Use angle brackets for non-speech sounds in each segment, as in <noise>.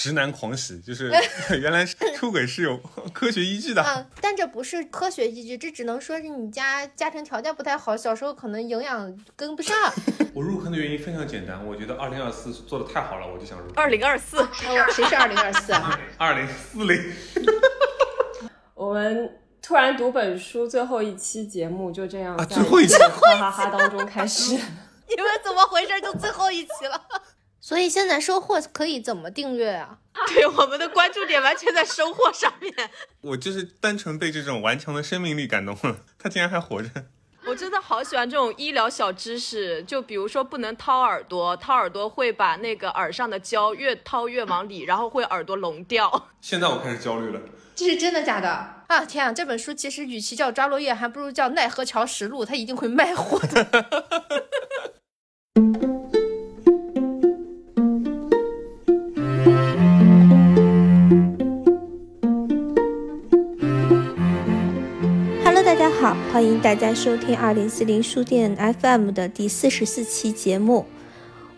直男狂喜，就是 <laughs> <laughs> 原来出轨是有 <laughs> 科学依据的。嗯，但这不是科学依据，这只能说是你家家庭条件不太好，小时候可能营养跟不上。我入坑的原因非常简单，我觉得二零二四做的太好了，我就想入。二零二四，谁是二零二四啊？二零四零。我们突然读本书最后一期节目就这样啊，最后一期哈哈哈当中开始。你们怎么回事？就最后一期了。所以现在收获可以怎么订阅啊？<laughs> 对，我们的关注点完全在收获上面。<laughs> 我就是单纯被这种顽强的生命力感动了，他竟然还活着。我真的好喜欢这种医疗小知识，就比如说不能掏耳朵，掏耳朵会把那个耳上的胶越掏越往里，然后会耳朵聋掉。现在我开始焦虑了，这是真的假的啊？天啊，这本书其实与其叫《抓落叶》，还不如叫《奈何桥实录》，它一定会卖火的。<laughs> 欢迎大家收听二零四零书店 FM 的第四十四期节目，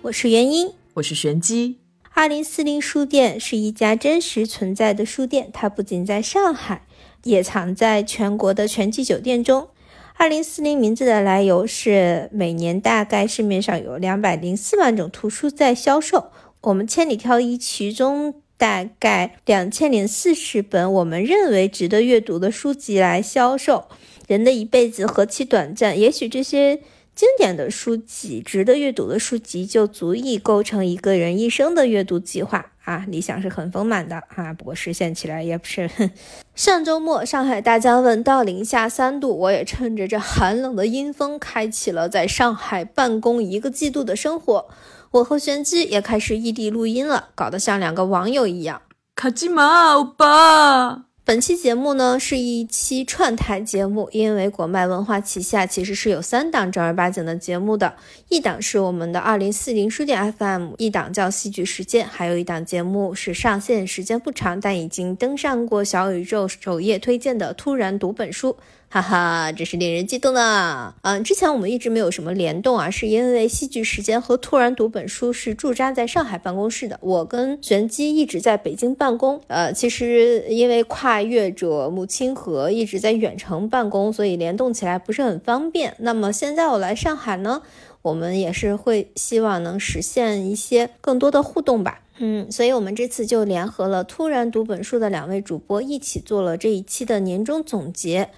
我是元英，我是玄机。二零四零书店是一家真实存在的书店，它不仅在上海，也藏在全国的全季酒店中。二零四零名字的来由是，每年大概市面上有两百零四万种图书在销售，我们千里挑一，其中大概两千零四十本我们认为值得阅读的书籍来销售。人的一辈子何其短暂，也许这些经典的书籍、值得阅读的书籍就足以构成一个人一生的阅读计划啊！理想是很丰满的啊，不过实现起来也不是。<laughs> 上周末上海大降温到零下三度，我也趁着这寒冷的阴风，开启了在上海办公一个季度的生活。我和玄机也开始异地录音了，搞得像两个网友一样。卡基玛欧巴。本期节目呢是一期串台节目，因为果麦文化旗下其实是有三档正儿八经的节目的，一档是我们的二零四零书店 FM，一档叫戏剧时间，还有一档节目是上线时间不长，但已经登上过小宇宙首页推荐的《突然读本书》。哈哈，真是令人激动呢！嗯，之前我们一直没有什么联动啊，是因为戏剧时间和突然读本书是驻扎在上海办公室的，我跟玄机一直在北京办公。呃，其实因为跨越着母亲河，一直在远程办公，所以联动起来不是很方便。那么现在我来上海呢，我们也是会希望能实现一些更多的互动吧。嗯，所以我们这次就联合了突然读本书的两位主播，一起做了这一期的年终总结。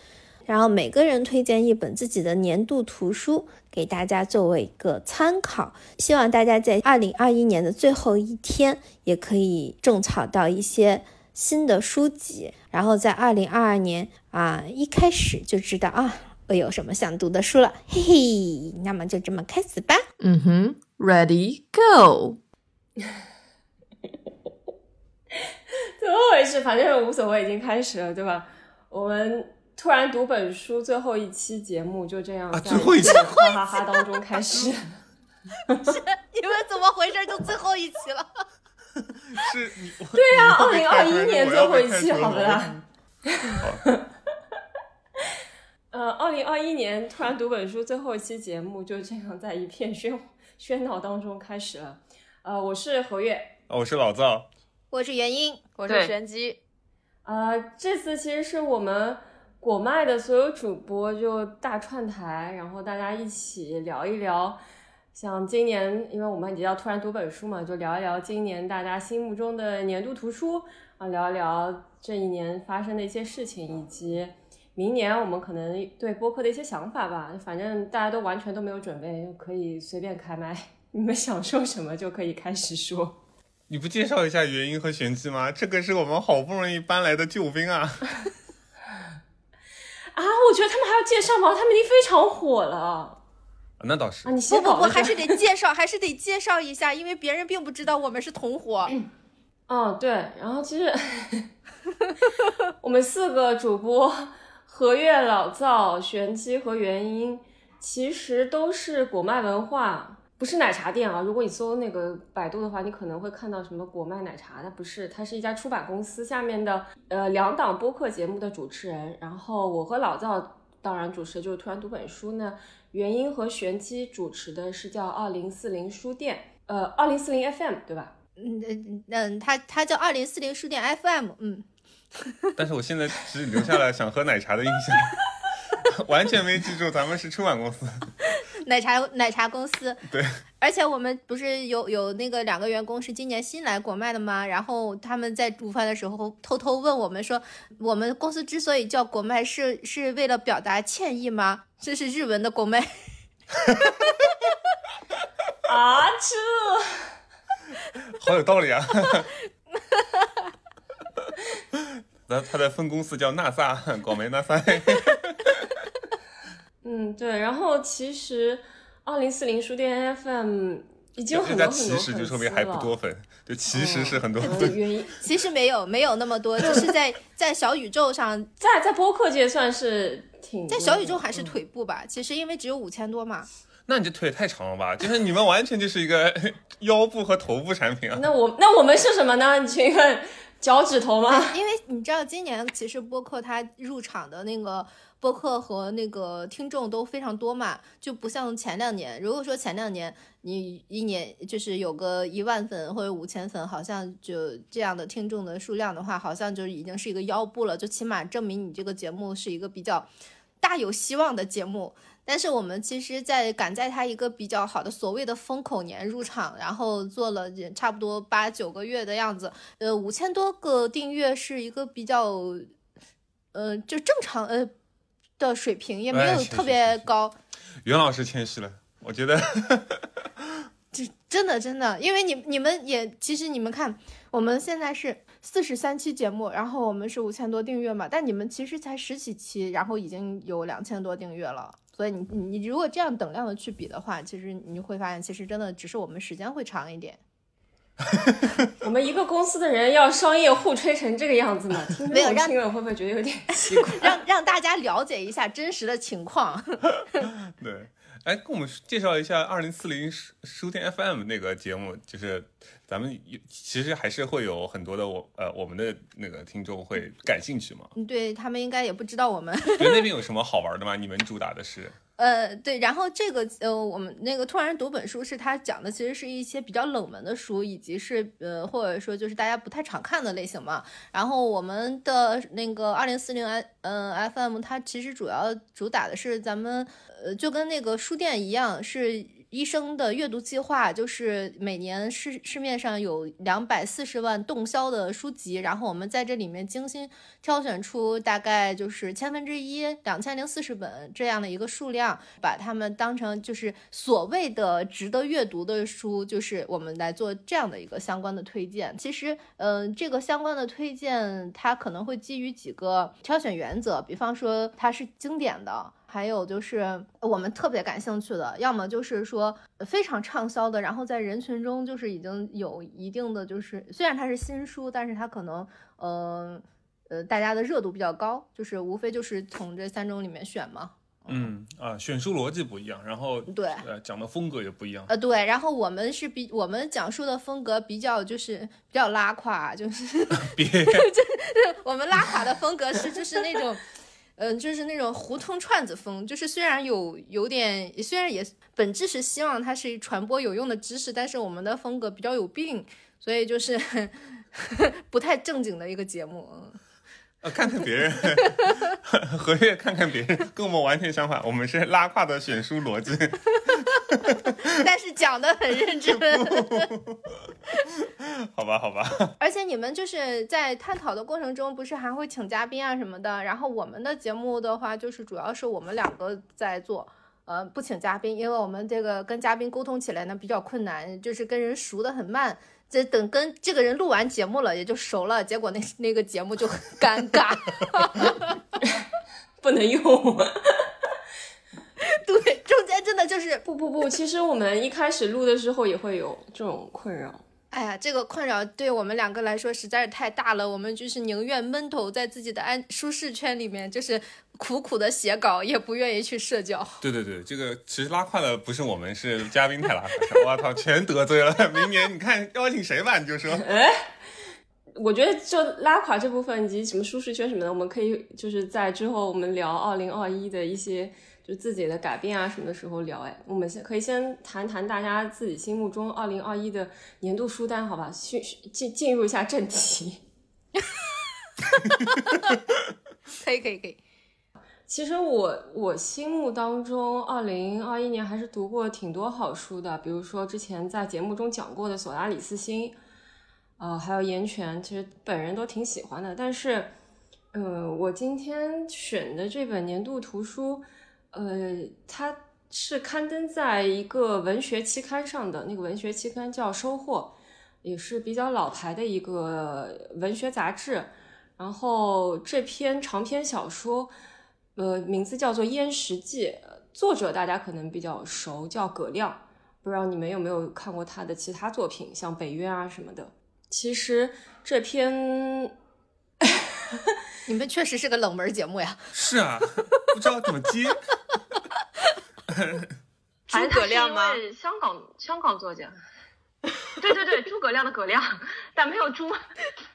然后每个人推荐一本自己的年度图书给大家作为一个参考，希望大家在二零二一年的最后一天也可以种草到一些新的书籍，然后在二零二二年啊一开始就知道啊我有什么想读的书了，嘿嘿，那么就这么开始吧。嗯哼，Ready Go。<laughs> 怎么回事？反正无所谓，已经开始了，对吧？我们。突然读本书，最后一期节目就这样在 <laughs> 哈哈哈当中开始。<laughs> 你们怎么回事？就最后一期了？<laughs> 是，对呀，二零二一年最后一期，好的啦。呃，二零二一年突然读本书最后一期节目就这样在一片喧喧闹当中开始了。呃，我是何月，我是老赵，我是元英，我是玄机。呃，这次其实是我们。果麦的所有主播就大串台，然后大家一起聊一聊，像今年，因为我们也要突然读本书嘛，就聊一聊今年大家心目中的年度图书啊，聊一聊这一年发生的一些事情，以及明年我们可能对播客的一些想法吧。反正大家都完全都没有准备，可以随便开麦，<laughs> 你们想说什么就可以开始说。你不介绍一下原因和玄机吗？这个是我们好不容易搬来的救兵啊！<laughs> 啊，我觉得他们还要介绍吗？他们已经非常火了。那倒是啊，你不不不，还是得介绍，还是得介绍一下，因为别人并不知道我们是同伙。嗯，对。然后其实 <laughs> 我们四个主播何月、老灶、玄机和元音，其实都是果麦文化。不是奶茶店啊！如果你搜那个百度的话，你可能会看到什么果麦奶茶，它不是，它是一家出版公司下面的呃两档播客节目的主持人。然后我和老赵当然主持的就是突然读本书呢，原因和玄机主持的是叫二零四零书店，呃二零四零 FM 对吧？嗯嗯嗯，它它叫二零四零书店 FM，嗯，但是我现在只留下了想喝奶茶的印象，<laughs> 完全没记住咱们是出版公司。<laughs> 奶茶奶茶公司，对，而且我们不是有有那个两个员工是今年新来国麦的吗？然后他们在午饭的时候偷偷问我们说，我们公司之所以叫国麦，是是为了表达歉意吗？这是日文的国麦。啊，这好有道理啊！<laughs> 那他的分公司叫纳萨广媒纳萨。<laughs> 嗯，对，然后其实二零四零书店 FM 已经有很多很多其实就说明还不多粉，就其实是很多粉。原因其实没有没有那么多，就是在 <laughs> 在小宇宙上，在在播客界算是挺，在小宇宙还是腿部吧。其实因为只有五千多嘛。那你这腿太长了吧？就是你们完全就是一个 <laughs> 腰部和头部产品啊。那我那我们是什么呢？请问脚趾头吗？因为你知道今年其实播客它入场的那个。播客和那个听众都非常多嘛，就不像前两年。如果说前两年你一年就是有个一万粉或者五千粉，好像就这样的听众的数量的话，好像就已经是一个腰部了，就起码证明你这个节目是一个比较大有希望的节目。但是我们其实，在赶在它一个比较好的所谓的风口年入场，然后做了差不多八九个月的样子，呃，五千多个订阅是一个比较，呃，就正常，呃。的水平也没有特别高，袁老师谦虚了，我觉得，<laughs> 这真的真的，因为你你们也其实你们看，我们现在是四十三期节目，然后我们是五千多订阅嘛，但你们其实才十几期，然后已经有两千多订阅了，所以你你如果这样等量的去比的话，其实你会发现，其实真的只是我们时间会长一点。<laughs> 我们一个公司的人要商业互吹成这个样子呢？没有让听了会不会觉得有点奇怪？<laughs> 让让大家了解一下真实的情况。<laughs> 对，哎，跟我们介绍一下二零四零书店 FM 那个节目，就是咱们其实还是会有很多的我呃我们的那个听众会感兴趣嘛？对他们应该也不知道我们。<laughs> 觉得那边有什么好玩的吗？你们主打的是？<laughs> 呃，对，然后这个呃，我们那个突然读本书是他讲的，其实是一些比较冷门的书，以及是呃，或者说就是大家不太常看的类型嘛。然后我们的那个二零四零 i 嗯 FM，它其实主要主打的是咱们呃，就跟那个书店一样是。医生的阅读计划就是每年市市面上有两百四十万动销的书籍，然后我们在这里面精心挑选出大概就是千分之一两千零四十本这样的一个数量，把它们当成就是所谓的值得阅读的书，就是我们来做这样的一个相关的推荐。其实，嗯，这个相关的推荐它可能会基于几个挑选原则，比方说它是经典的。还有就是我们特别感兴趣的，要么就是说非常畅销的，然后在人群中就是已经有一定的，就是虽然它是新书，但是它可能，呃呃，大家的热度比较高，就是无非就是从这三种里面选嘛。嗯啊，选书逻辑不一样，然后对，呃，讲的风格也不一样。呃，对，然后我们是比我们讲述的风格比较就是比较拉垮，就是别，<laughs> <laughs> 我们拉垮的风格是就是那种。嗯，就是那种胡同串子风，就是虽然有有点，虽然也本质是希望它是传播有用的知识，但是我们的风格比较有病，所以就是 <laughs> 不太正经的一个节目。嗯呃，看看别人，<laughs> 何月看看别人，跟我们完全相反，我们是拉胯的选书逻辑。<laughs> 但是讲的很认真，<laughs> 好吧，好吧。而且你们就是在探讨的过程中，不是还会请嘉宾啊什么的。然后我们的节目的话，就是主要是我们两个在做，呃，不请嘉宾，因为我们这个跟嘉宾沟通起来呢比较困难，就是跟人熟的很慢。这等跟这个人录完节目了，也就熟了，结果那那个节目就很尴尬，<laughs> 不能用。对，中间真的就是不不不，其实我们一开始录的时候也会有这种困扰。哎呀，这个困扰对我们两个来说实在是太大了，我们就是宁愿闷头在自己的安舒适圈里面，就是苦苦的写稿，也不愿意去社交。对对对，这个其实拉胯的不是我们，是嘉宾太拉胯，我操，全得罪了。明年你看邀请谁吧，你就说。<laughs> 哎，我觉得就拉垮这部分以及什么舒适圈什么的，我们可以就是在之后我们聊二零二一的一些。就自己的改变啊什么的时候聊。哎，我们先可以先谈谈大家自己心目中二零二一的年度书单，好吧？进进进入一下正题。可以可以可以。其实我我心目当中，二零二一年还是读过挺多好书的，比如说之前在节目中讲过的索拉里斯星，呃，还有岩泉，其实本人都挺喜欢的。但是，呃，我今天选的这本年度图书，呃，它是刊登在一个文学期刊上的，那个文学期刊叫《收获》，也是比较老牌的一个文学杂志。然后这篇长篇小说。呃，名字叫做《燕食记》，作者大家可能比较熟，叫葛亮。不知道你们有没有看过他的其他作品，像《北约》啊什么的。其实这篇，你们确实是个冷门节目呀。<laughs> 是啊，不知道怎么接。<laughs> 诸葛亮吗？香港香港作家。<laughs> 对对对，诸葛亮的葛亮，但没有猪。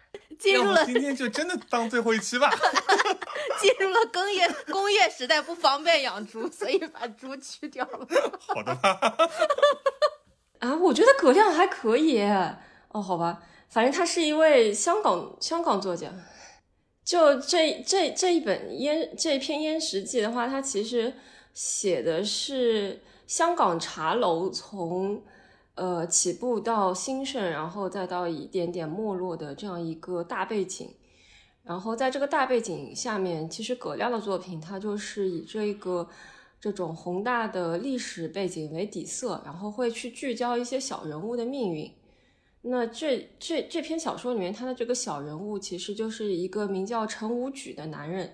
<laughs> 进入了今天就真的当最后一期吧。<laughs> 进入了工业工业时代，不方便养猪，所以把猪去掉了。<laughs> 好的吧。啊，我觉得葛亮还可以。哦，好吧，反正他是一位香港香港作家。就这这这一本烟这篇《烟食记》的话，它其实写的是香港茶楼从。呃，起步到兴盛，然后再到一点点没落的这样一个大背景，然后在这个大背景下面，其实葛亮的作品，它就是以这个这种宏大的历史背景为底色，然后会去聚焦一些小人物的命运。那这这这篇小说里面，他的这个小人物其实就是一个名叫陈无举的男人。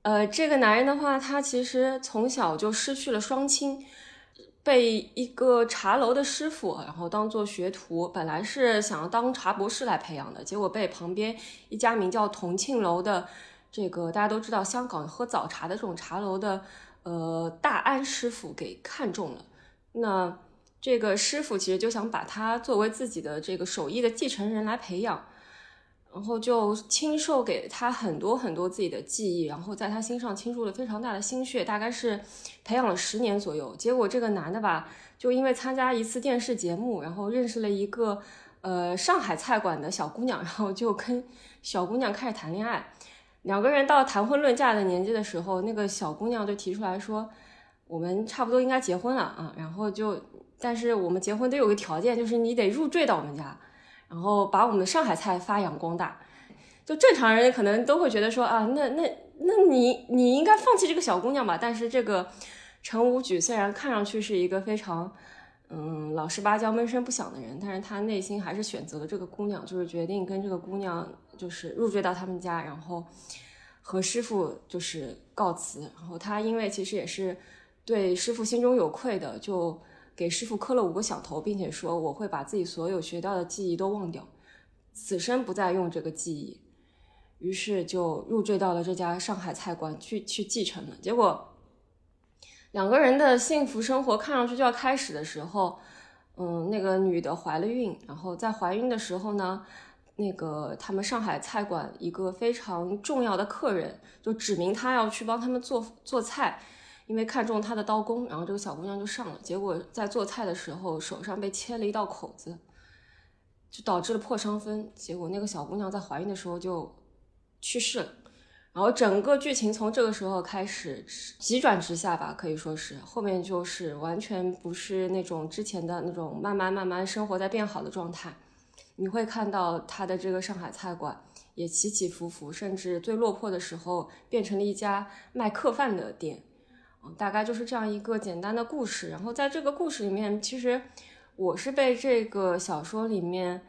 呃，这个男人的话，他其实从小就失去了双亲。被一个茶楼的师傅，然后当做学徒，本来是想要当茶博士来培养的，结果被旁边一家名叫同庆楼的，这个大家都知道香港喝早茶的这种茶楼的，呃，大安师傅给看中了。那这个师傅其实就想把他作为自己的这个手艺的继承人来培养。然后就倾授给他很多很多自己的记忆，然后在他心上倾注了非常大的心血，大概是培养了十年左右。结果这个男的吧，就因为参加一次电视节目，然后认识了一个呃上海菜馆的小姑娘，然后就跟小姑娘开始谈恋爱。两个人到谈婚论嫁的年纪的时候，那个小姑娘就提出来说：“我们差不多应该结婚了啊。”然后就，但是我们结婚得有个条件，就是你得入赘到我们家。然后把我们的上海菜发扬光大，就正常人可能都会觉得说啊，那那那你你应该放弃这个小姑娘吧。但是这个陈武举虽然看上去是一个非常嗯老实巴交、闷声不响的人，但是他内心还是选择了这个姑娘，就是决定跟这个姑娘就是入赘到他们家，然后和师傅就是告辞。然后他因为其实也是对师傅心中有愧的，就。给师傅磕了五个响头，并且说我会把自己所有学到的记忆都忘掉，此生不再用这个记忆。于是就入赘到了这家上海菜馆去去继承了。结果两个人的幸福生活看上去就要开始的时候，嗯，那个女的怀了孕，然后在怀孕的时候呢，那个他们上海菜馆一个非常重要的客人就指明他要去帮他们做做菜。因为看中他的刀工，然后这个小姑娘就上了，结果在做菜的时候手上被切了一道口子，就导致了破伤风。结果那个小姑娘在怀孕的时候就去世了。然后整个剧情从这个时候开始急转直下吧，可以说是后面就是完全不是那种之前的那种慢慢慢慢生活在变好的状态。你会看到他的这个上海菜馆也起起伏伏，甚至最落魄的时候变成了一家卖客饭的店。大概就是这样一个简单的故事，然后在这个故事里面，其实我是被这个小说里面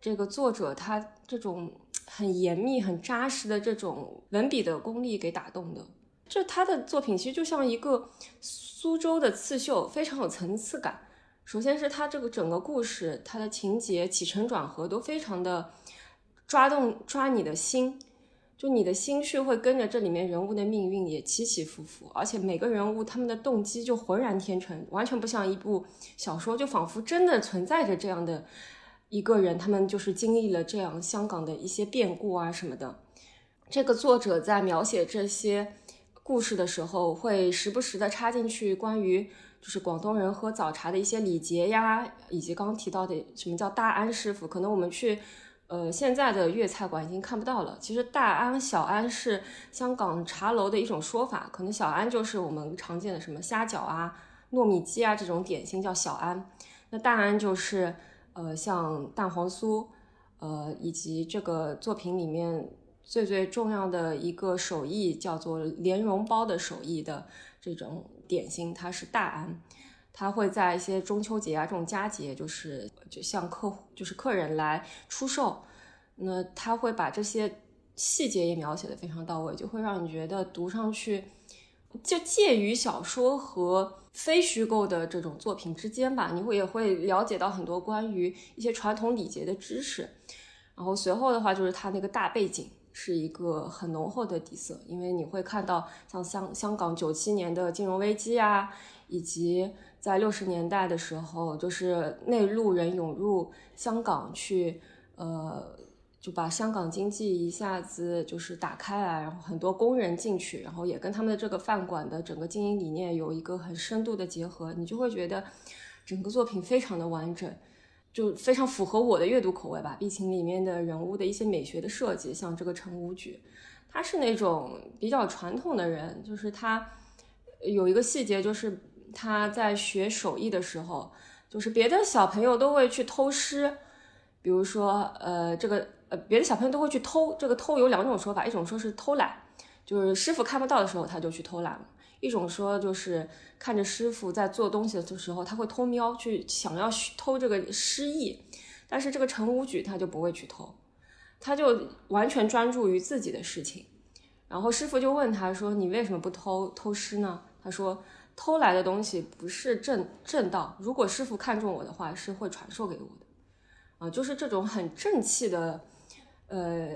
这个作者他这种很严密、很扎实的这种文笔的功力给打动的。就他的作品其实就像一个苏州的刺绣，非常有层次感。首先是他这个整个故事，他的情节起承转合都非常的抓动抓你的心。就你的心绪会跟着这里面人物的命运也起起伏伏，而且每个人物他们的动机就浑然天成，完全不像一部小说，就仿佛真的存在着这样的一个人，他们就是经历了这样香港的一些变故啊什么的。这个作者在描写这些。故事的时候，会时不时的插进去关于就是广东人喝早茶的一些礼节呀，以及刚刚提到的什么叫大安师傅，可能我们去。呃，现在的粤菜馆已经看不到了。其实大安、小安是香港茶楼的一种说法，可能小安就是我们常见的什么虾饺啊、糯米鸡啊这种点心叫小安，那大安就是呃像蛋黄酥，呃以及这个作品里面最最重要的一个手艺叫做莲蓉包的手艺的这种点心，它是大安。他会在一些中秋节啊这种佳节，就是就像客户就是客人来出售，那他会把这些细节也描写的非常到位，就会让你觉得读上去就介于小说和非虚构的这种作品之间吧。你会也会了解到很多关于一些传统礼节的知识。然后随后的话就是他那个大背景是一个很浓厚的底色，因为你会看到像香香港九七年的金融危机啊，以及。在六十年代的时候，就是内陆人涌入香港去，呃，就把香港经济一下子就是打开来，然后很多工人进去，然后也跟他们的这个饭馆的整个经营理念有一个很深度的结合，你就会觉得整个作品非常的完整，就非常符合我的阅读口味吧。《碧琴》里面的人物的一些美学的设计，像这个陈武举，他是那种比较传统的人，就是他有一个细节就是。他在学手艺的时候，就是别的小朋友都会去偷师，比如说，呃，这个呃，别的小朋友都会去偷。这个偷有两种说法，一种说是偷懒，就是师傅看不到的时候他就去偷懒了；一种说就是看着师傅在做东西的时候，他会偷瞄去想要偷这个师艺。但是这个陈无举他就不会去偷，他就完全专注于自己的事情。然后师傅就问他说：“你为什么不偷偷师呢？”他说。偷来的东西不是正正道，如果师傅看中我的话，是会传授给我的，啊，就是这种很正气的，呃，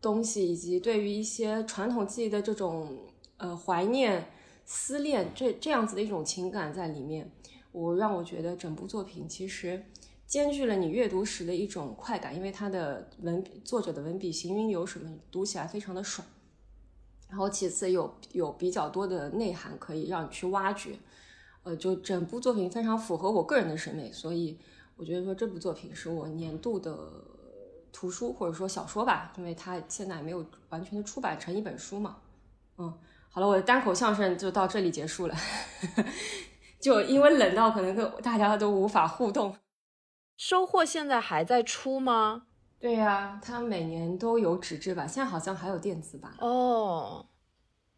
东西，以及对于一些传统技艺的这种呃怀念、思念，这这样子的一种情感在里面，我让我觉得整部作品其实兼具了你阅读时的一种快感，因为它的文作者的文笔行云流水，读起来非常的爽。然后其次有有比较多的内涵可以让你去挖掘，呃，就整部作品非常符合我个人的审美，所以我觉得说这部作品是我年度的图书或者说小说吧，因为它现在没有完全的出版成一本书嘛。嗯，好了，我的单口相声就到这里结束了，<laughs> 就因为冷到可能跟大家都无法互动。收获现在还在出吗？对呀，它每年都有纸质版，现在好像还有电子版。哦，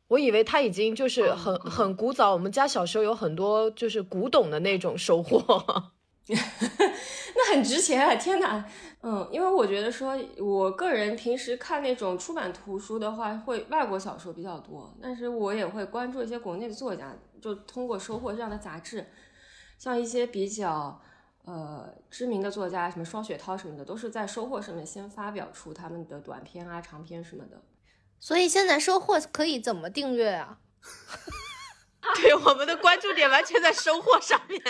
我以为它已经就是很很古早。我们家小时候有很多就是古董的那种收获，<laughs> 那很值钱啊。天哪，嗯，因为我觉得说，我个人平时看那种出版图书的话，会外国小说比较多，但是我也会关注一些国内的作家，就通过收获这样的杂志，像一些比较。呃，知名的作家，什么双雪涛什么的，都是在收获上面先发表出他们的短篇啊、长篇什么的。所以现在收获可以怎么订阅啊？<laughs> 对，我们的关注点完全在收获上面。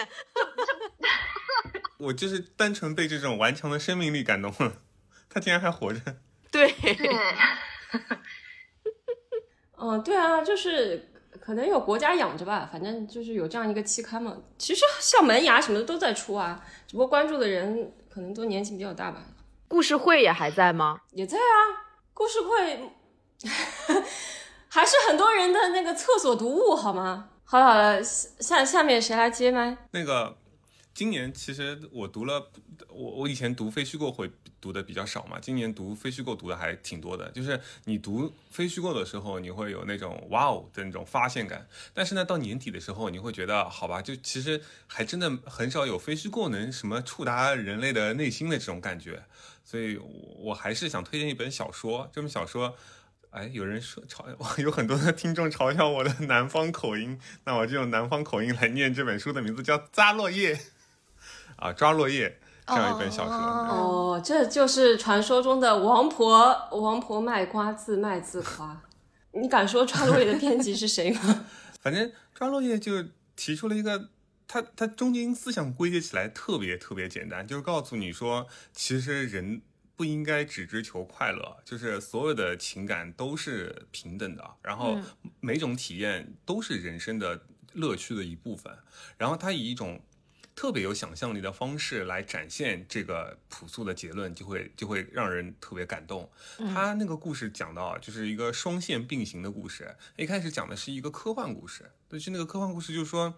<laughs> 我就是单纯被这种顽强的生命力感动了，他竟然还活着。对对。<laughs> 嗯，对啊，就是。可能有国家养着吧，反正就是有这样一个期刊嘛。其实像门牙什么的都在出啊，只不过关注的人可能都年纪比较大吧。故事会也还在吗？也在啊，故事会 <laughs> 还是很多人的那个厕所读物，好吗？好了好了，下下面谁来接麦？那个。今年其实我读了，我我以前读非虚构会读的比较少嘛，今年读非虚构读的还挺多的。就是你读非虚构的时候，你会有那种哇哦的那种发现感，但是呢，到年底的时候，你会觉得好吧，就其实还真的很少有非虚构能什么触达人类的内心的这种感觉。所以，我我还是想推荐一本小说。这本小说，哎，有人说嘲，<laughs> 有很多的听众嘲笑我的南方口音，那我就用南方口音来念这本书的名字，叫《扎落叶》。啊，抓落叶这样一本小说哦，这就是传说中的王婆，王婆卖瓜自卖自夸。你敢说抓落叶的编辑是谁吗？<laughs> 反正抓落叶就提出了一个，他他中间思想归结起来特别特别简单，就是告诉你说，其实人不应该只追求快乐，就是所有的情感都是平等的，然后每种体验都是人生的乐趣的一部分。然后他以一种特别有想象力的方式来展现这个朴素的结论，就会就会让人特别感动。他那个故事讲到，就是一个双线并行的故事。一开始讲的是一个科幻故事，就是那个科幻故事，就是说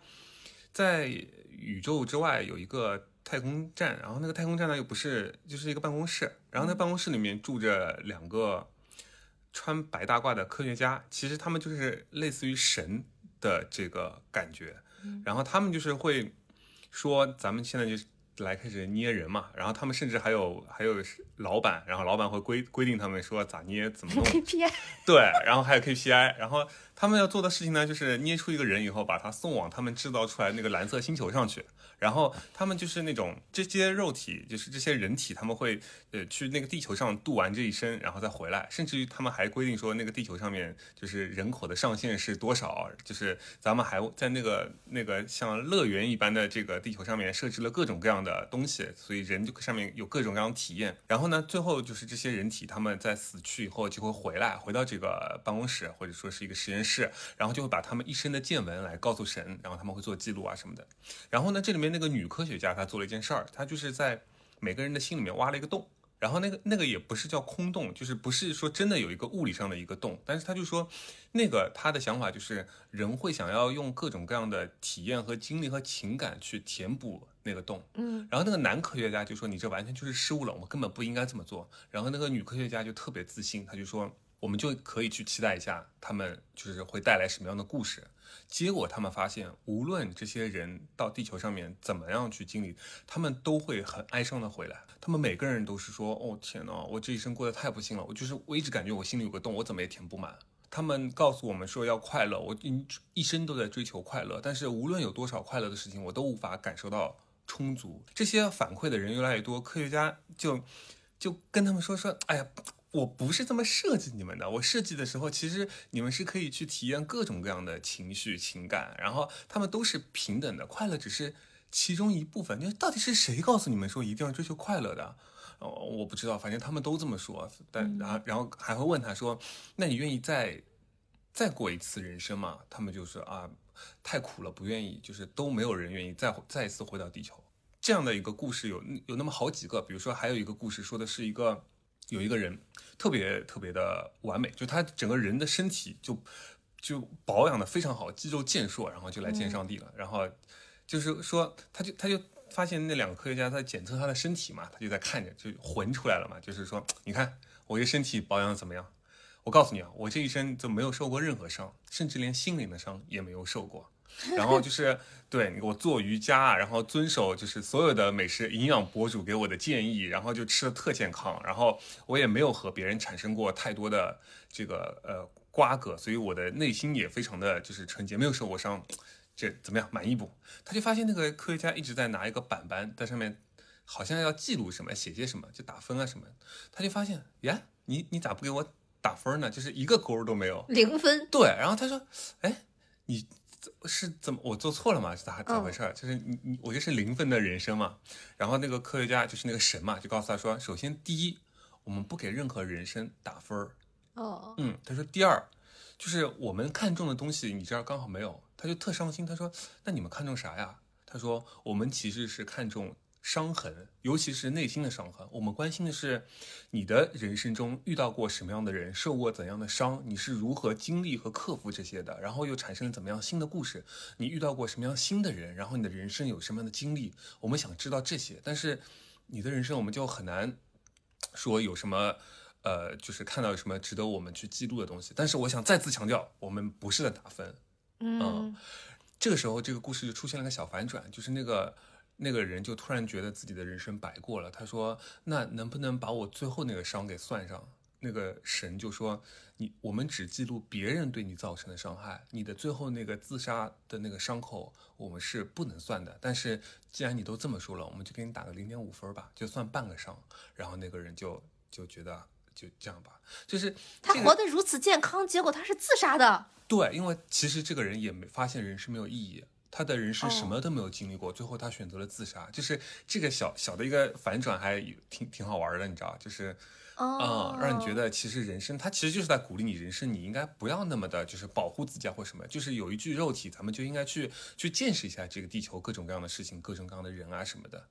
在宇宙之外有一个太空站，然后那个太空站呢又不是就是一个办公室，然后那办公室里面住着两个穿白大褂的科学家，其实他们就是类似于神的这个感觉，然后他们就是会。说咱们现在就来开始捏人嘛，然后他们甚至还有还有老板，然后老板会规规定他们说咋捏怎么弄 <laughs> KPI <laughs> 对，然后还有 KPI，然后他们要做的事情呢，就是捏出一个人以后，把他送往他们制造出来那个蓝色星球上去。然后他们就是那种这些肉体，就是这些人体，他们会呃去那个地球上度完这一生，然后再回来。甚至于他们还规定说，那个地球上面就是人口的上限是多少，就是咱们还在那个那个像乐园一般的这个地球上面设置了各种各样的东西，所以人就上面有各种各样的体验。然后然后呢，最后就是这些人体他们在死去以后就会回来，回到这个办公室或者说是一个实验室，然后就会把他们一生的见闻来告诉神，然后他们会做记录啊什么的。然后呢，这里面。那个女科学家她做了一件事儿，她就是在每个人的心里面挖了一个洞，然后那个那个也不是叫空洞，就是不是说真的有一个物理上的一个洞，但是她就说，那个她的想法就是人会想要用各种各样的体验和经历和情感去填补那个洞，嗯，然后那个男科学家就说你这完全就是失误了，我们根本不应该这么做，然后那个女科学家就特别自信，她就说我们就可以去期待一下他们就是会带来什么样的故事。结果他们发现，无论这些人到地球上面怎么样去经历，他们都会很哀伤的回来。他们每个人都是说：“哦天呐，我这一生过得太不幸了，我就是我一直感觉我心里有个洞，我怎么也填不满。”他们告诉我们说要快乐，我一一生都在追求快乐，但是无论有多少快乐的事情，我都无法感受到充足。这些反馈的人越来越多，科学家就就跟他们说说：“哎呀。”我不是这么设计你们的。我设计的时候，其实你们是可以去体验各种各样的情绪、情感，然后他们都是平等的，快乐只是其中一部分。你说到底是谁告诉你们说一定要追求快乐的？哦，我不知道，反正他们都这么说。但然后然后还会问他说：“那你愿意再再过一次人生吗？”他们就说：“啊，太苦了，不愿意。”就是都没有人愿意再再一次回到地球。这样的一个故事有有那么好几个，比如说还有一个故事说的是一个。有一个人特别特别的完美，就他整个人的身体就就保养的非常好，肌肉健硕，然后就来见上帝了。然后就是说，他就他就发现那两个科学家在检测他的身体嘛，他就在看着，就魂出来了嘛。就是说，你看我这身体保养怎么样？我告诉你啊，我这一生就没有受过任何伤，甚至连心灵的伤也没有受过。然后就是对我做瑜伽，然后遵守就是所有的美食营养博主给我的建议，然后就吃的特健康，然后我也没有和别人产生过太多的这个呃瓜葛，所以我的内心也非常的就是纯洁，没有受过伤，这怎么样满意不？他就发现那个科学家一直在拿一个板板在上面，好像要记录什么，写些什么，就打分啊什么，他就发现呀，你你咋不给我打分呢？就是一个勾都没有，零分。对，然后他说，哎，你。是怎么我做错了吗？是咋咋回事？就是你你我就是零分的人生嘛。然后那个科学家就是那个神嘛，就告诉他说：首先第一，我们不给任何人生打分儿。哦，嗯，他说第二，就是我们看中的东西你这儿刚好没有，他就特伤心。他说：那你们看中啥呀？他说我们其实是看中。伤痕，尤其是内心的伤痕。我们关心的是，你的人生中遇到过什么样的人，受过怎样的伤，你是如何经历和克服这些的，然后又产生了怎么样新的故事？你遇到过什么样新的人，然后你的人生有什么样的经历？我们想知道这些。但是，你的人生我们就很难说有什么，呃，就是看到有什么值得我们去记录的东西。但是，我想再次强调，我们不是在打分。嗯，这个时候，这个故事就出现了个小反转，就是那个。那个人就突然觉得自己的人生白过了。他说：“那能不能把我最后那个伤给算上？”那个神就说：“你我们只记录别人对你造成的伤害，你的最后那个自杀的那个伤口，我们是不能算的。但是既然你都这么说了，我们就给你打个零点五分吧，就算半个伤。”然后那个人就就觉得就这样吧，就是他活得如此健康，结果他是自杀的。对，因为其实这个人也没发现人生没有意义。他的人生什么都没有经历过，最后他选择了自杀，就是这个小小的一个反转，还挺挺好玩的，你知道，就是啊、让你觉得其实人生他其实就是在鼓励你，人生你应该不要那么的，就是保护自己啊或什么，就是有一具肉体，咱们就应该去去见识一下这个地球各种各样的事情，各种各样的人啊什么的。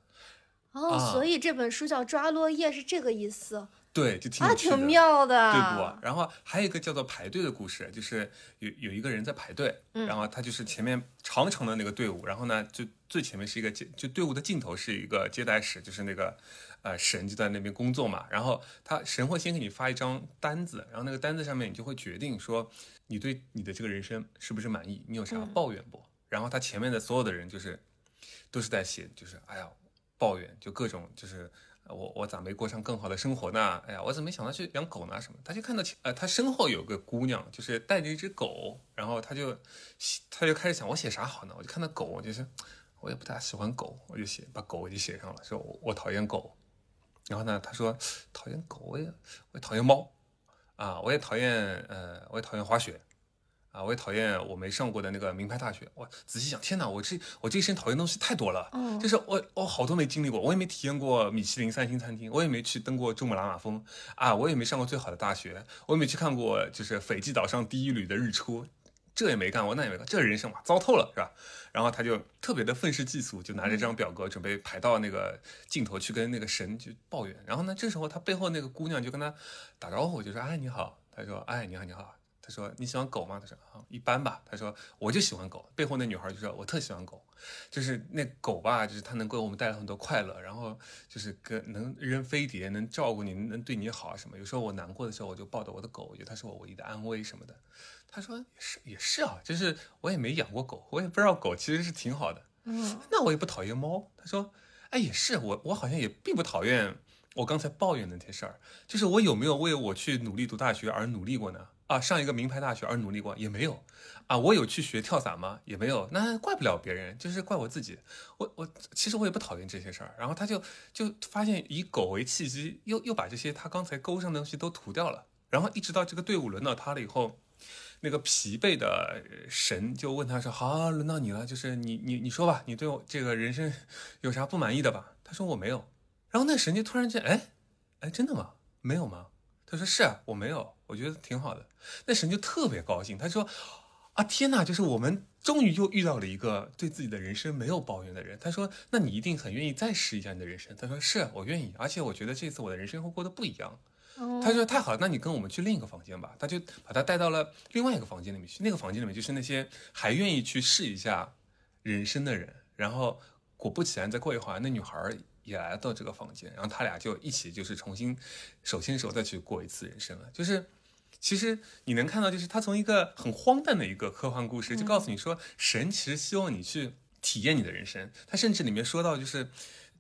哦，啊。所以这本书叫《抓落叶》是这个意思对，就挺啊，有趣的。挺妙的，对不？然后还有一个叫做排队的故事，就是有有一个人在排队，嗯然后他就是前面长城的那个队伍，然后呢，就最前面是一个接，就队伍的尽头是一个接待室，就是那个呃神就在那边工作嘛，然后他神会先给你发一张单子，然后那个单子上面你就会决定说你对你的这个人生是不是满意，你有啥嗯抱怨不？然后他前面的所有的人就是都是在写，就是哎呀抱怨，就各种就是。我我咋没过上更好的生活呢？哎呀，我怎么没想到去养狗呢？什么？他就看到呃，他身后有个姑娘，就是带着一只狗，然后他就他就开始想，我写啥好呢？我就看到狗，我就是我也不大喜欢狗，我就写把狗我就写上了，说我我讨厌狗。然后呢，他说讨厌狗，我也我也讨厌猫，啊，我也讨厌呃，我也讨厌滑雪，啊，我也讨厌我没上过的那个名牌大学。我仔细想，天哪，我这我这一生讨厌的东西太多了。嗯就是我我好多没经历过，我也没体验过米其林三星餐厅，我也没去登过珠穆朗玛峰啊，我也没上过最好的大学，我也没去看过就是斐济岛上第一缕的日出，这也没干过，那也没干，这人生嘛，糟透了，是吧？然后他就特别的愤世嫉俗，就拿着这张表格准备排到那个镜头去跟那个神去抱怨。然后呢，这时候他背后那个姑娘就跟他打招呼，就说：“哎，你好。”他说：“哎，你好，你好。”他说：“你喜欢狗吗？”他说：“啊，一般吧。”他说：“我就喜欢狗。”背后那女孩就说：“我特喜欢狗，就是那狗吧，就是它能给我们带来很多快乐，然后就是跟能扔飞碟，能照顾你，能对你好啊什么。有时候我难过的时候，我就抱着我的狗，我觉得它是我唯一的安慰什么的。”他说：“也是，也是啊，就是我也没养过狗，我也不知道狗其实是挺好的。嗯，那我也不讨厌猫。”他说：“哎，也是，我我好像也并不讨厌我刚才抱怨的那些事儿，就是我有没有为我去努力读大学而努力过呢？啊，上一个名牌大学而努力过也没有。啊，我有去学跳伞吗？也没有。那怪不了别人，就是怪我自己。我我其实我也不讨厌这些事儿。然后他就就发现以狗为契机，又又把这些他刚才勾上的东西都涂掉了。然后一直到这个队伍轮到他了以后。那个疲惫的神就问他说：“好，轮到你了，就是你你你说吧，你对我这个人生 <laughs> 有啥不满意的吧？”他说：“我没有。”然后那神就突然间，哎哎，真的吗？没有吗？他说：“是啊，我没有，我觉得挺好的。”那神就特别高兴，他说：“啊，天哪，就是我们终于又遇到了一个对自己的人生没有抱怨的人。”他说：“那你一定很愿意再试一下你的人生。”他说：“是啊我愿意，而且我觉得这次我的人生会过得不一样。”他说太好了，那你跟我们去另一个房间吧。他就把他带到了另外一个房间里面去。那个房间里面就是那些还愿意去试一下人生的人。然后果不其然，再过一会儿，那女孩也来到这个房间，然后他俩就一起就是重新手牵手再去过一次人生了。就是其实你能看到，就是他从一个很荒诞的一个科幻故事，就告诉你说，神其实希望你去体验你的人生。他甚至里面说到，就是。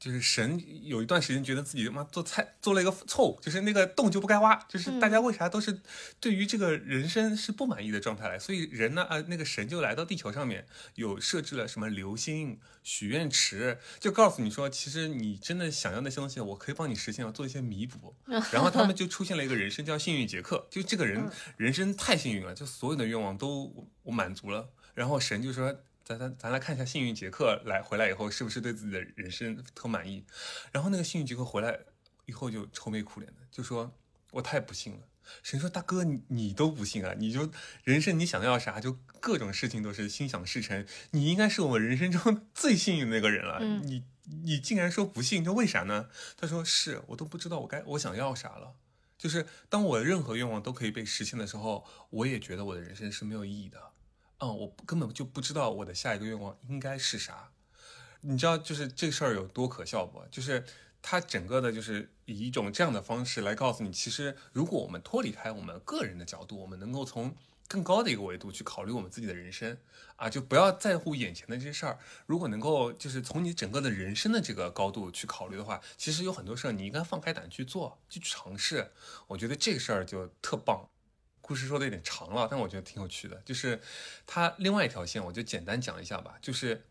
就是神有一段时间觉得自己他妈做菜做了一个错误，就是那个洞就不该挖，就是大家为啥都是对于这个人生是不满意的状态来，所以人呢啊那个神就来到地球上面，有设置了什么流星许愿池，就告诉你说，其实你真的想要那些东西，我可以帮你实现，要做一些弥补。<laughs> 然后他们就出现了一个人生叫幸运杰克，就这个人人生太幸运了，就所有的愿望都我满足了，然后神就说。咱咱咱来看一下幸运杰克来回来以后是不是对自己的人生特满意，然后那个幸运杰克回来以后就愁眉苦脸的，就说我太不幸了。谁说大哥你你都不幸啊，你就人生你想要啥就各种事情都是心想事成，你应该是我们人生中 <laughs> 最幸运的那个人了，嗯、你你竟然说不幸，这为啥呢？他说是我都不知道我该我想要啥了，就是当我的任何愿望都可以被实现的时候，我也觉得我的人生是没有意义的。嗯，我根本就不知道我的下一个愿望应该是啥。你知道，就是这事儿有多可笑不？就是它整个的，就是以一种这样的方式来告诉你，其实如果我们脱离开我们个人的角度，我们能够从更高的一个维度去考虑我们自己的人生啊，就不要在乎眼前的这些事儿。如果能够就是从你整个的人生的这个高度去考虑的话，其实有很多事儿你应该放开胆去做，去尝试。我觉得这个事儿就特棒。故事说的有点长了，但我觉得挺有趣的。就是它另外一条线，我就简单讲一下吧。就是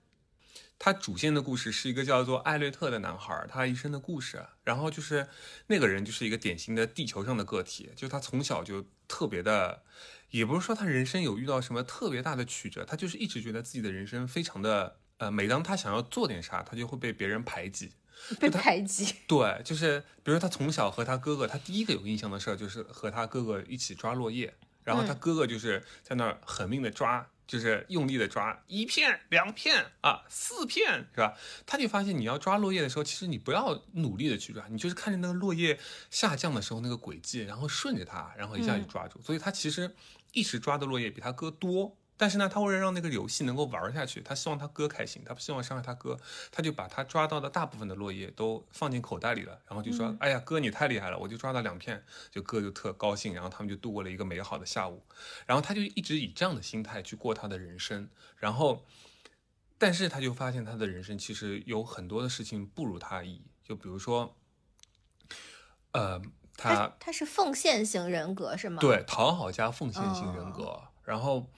它主线的故事是一个叫做艾略特的男孩，他一生的故事。然后就是那个人就是一个典型的地球上的个体，就他从小就特别的，也不是说他人生有遇到什么特别大的曲折，他就是一直觉得自己的人生非常的，呃，每当他想要做点啥，他就会被别人排挤。被排挤。对，就是比如说他从小和他哥哥，他第一个有印象的事儿就是和他哥哥一起抓落叶，然后他哥哥就是在那儿狠命的抓，就是用力的抓一片、两片啊、四片，是吧？他就发现你要抓落叶的时候，其实你不要努力的去抓，你就是看着那个落叶下降的时候那个轨迹，然后顺着它，然后一下就抓住。所以他其实一直抓的落叶比他哥多。但是呢，他为了让那个游戏能够玩下去，他希望他哥开心，他不希望伤害他哥，他就把他抓到的大部分的落叶都放进口袋里了，然后就说：“哎呀，哥你太厉害了，我就抓到两片。”就哥就特高兴，然后他们就度过了一个美好的下午。然后他就一直以这样的心态去过他的人生。然后，但是他就发现他的人生其实有很多的事情不如他意。就比如说，呃，他他他是奉献型人格是吗？对讨好加奉献型人格，然后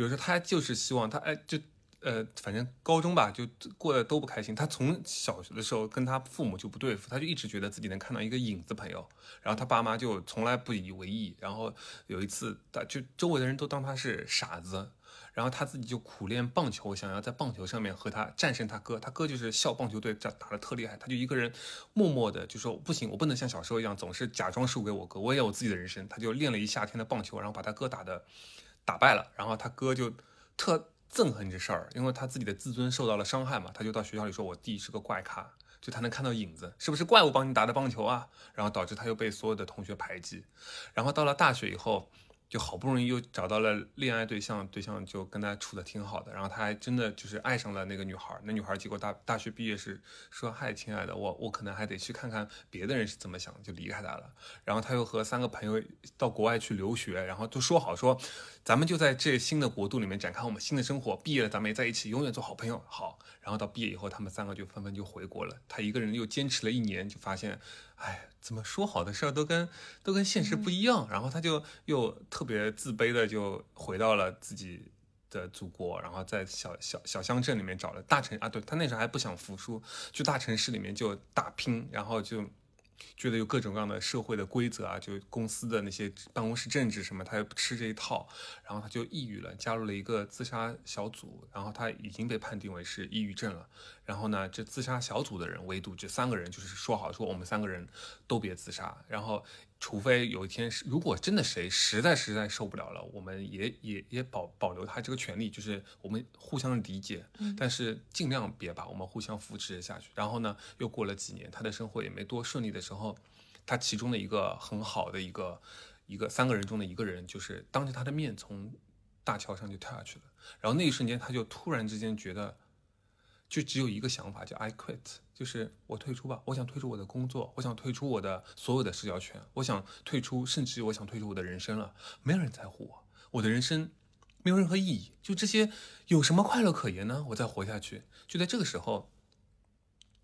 比如说他就是希望他哎就呃反正高中吧就过得都不开心。他从小学的时候跟他父母就不对付，他就一直觉得自己能看到一个影子朋友，然后他爸妈就从来不以为意。然后有一次他就周围的人都当他是傻子。然后他自己就苦练棒球，想要在棒球上面和他战胜他哥。他哥就是校棒球队打打的特厉害，他就一个人默默的就说不行，我不能像小时候一样总是假装输给我哥，我也有自己的人生。他就练了一夏天的棒球，然后把他哥打的打败了。然后他哥就特憎恨这事儿，因为他自己的自尊受到了伤害嘛。他就到学校里说，我弟是个怪咖，就他能看到影子，是不是怪物帮你打的棒球啊？然后导致他又被所有的同学排挤。然后到了大学以后。就好不容易又找到了恋爱对象，对象就跟他处的挺好的，然后他还真的就是爱上了那个女孩。那女孩结果大大学毕业时说：“嗨，亲爱的，我我可能还得去看看别的人是怎么想，就离开他了。”然后他又和三个朋友到国外去留学，然后都说好说，咱们就在这新的国度里面展开我们新的生活。毕业了，咱们也在一起，永远做好朋友。好，然后到毕业以后，他们三个就纷纷就回国了。他一个人又坚持了一年，就发现。哎，怎么说好的事儿都跟都跟现实不一样，然后他就又特别自卑的就回到了自己的祖国，然后在小小小乡镇里面找了大城啊，对他那时候还不想服输，去大城市里面就打拼，然后就。觉得有各种各样的社会的规则啊，就公司的那些办公室政治什么，他又不吃这一套，然后他就抑郁了，加入了一个自杀小组，然后他已经被判定为是抑郁症了。然后呢，这自杀小组的人，唯独这三个人就是说好，说我们三个人都别自杀，然后。除非有一天是，如果真的谁实在实在受不了了，我们也也也保保留他这个权利，就是我们互相理解，但是尽量别把我们互相扶持下去。然后呢，又过了几年，他的生活也没多顺利的时候，他其中的一个很好的一个一个三个人中的一个人，就是当着他的面从大桥上就跳下去了。然后那一瞬间，他就突然之间觉得。就只有一个想法，叫 I quit，就是我退出吧。我想退出我的工作，我想退出我的所有的社交圈，我想退出，甚至我想退出我的人生了。没有人在乎我，我的人生没有任何意义。就这些，有什么快乐可言呢？我再活下去。就在这个时候。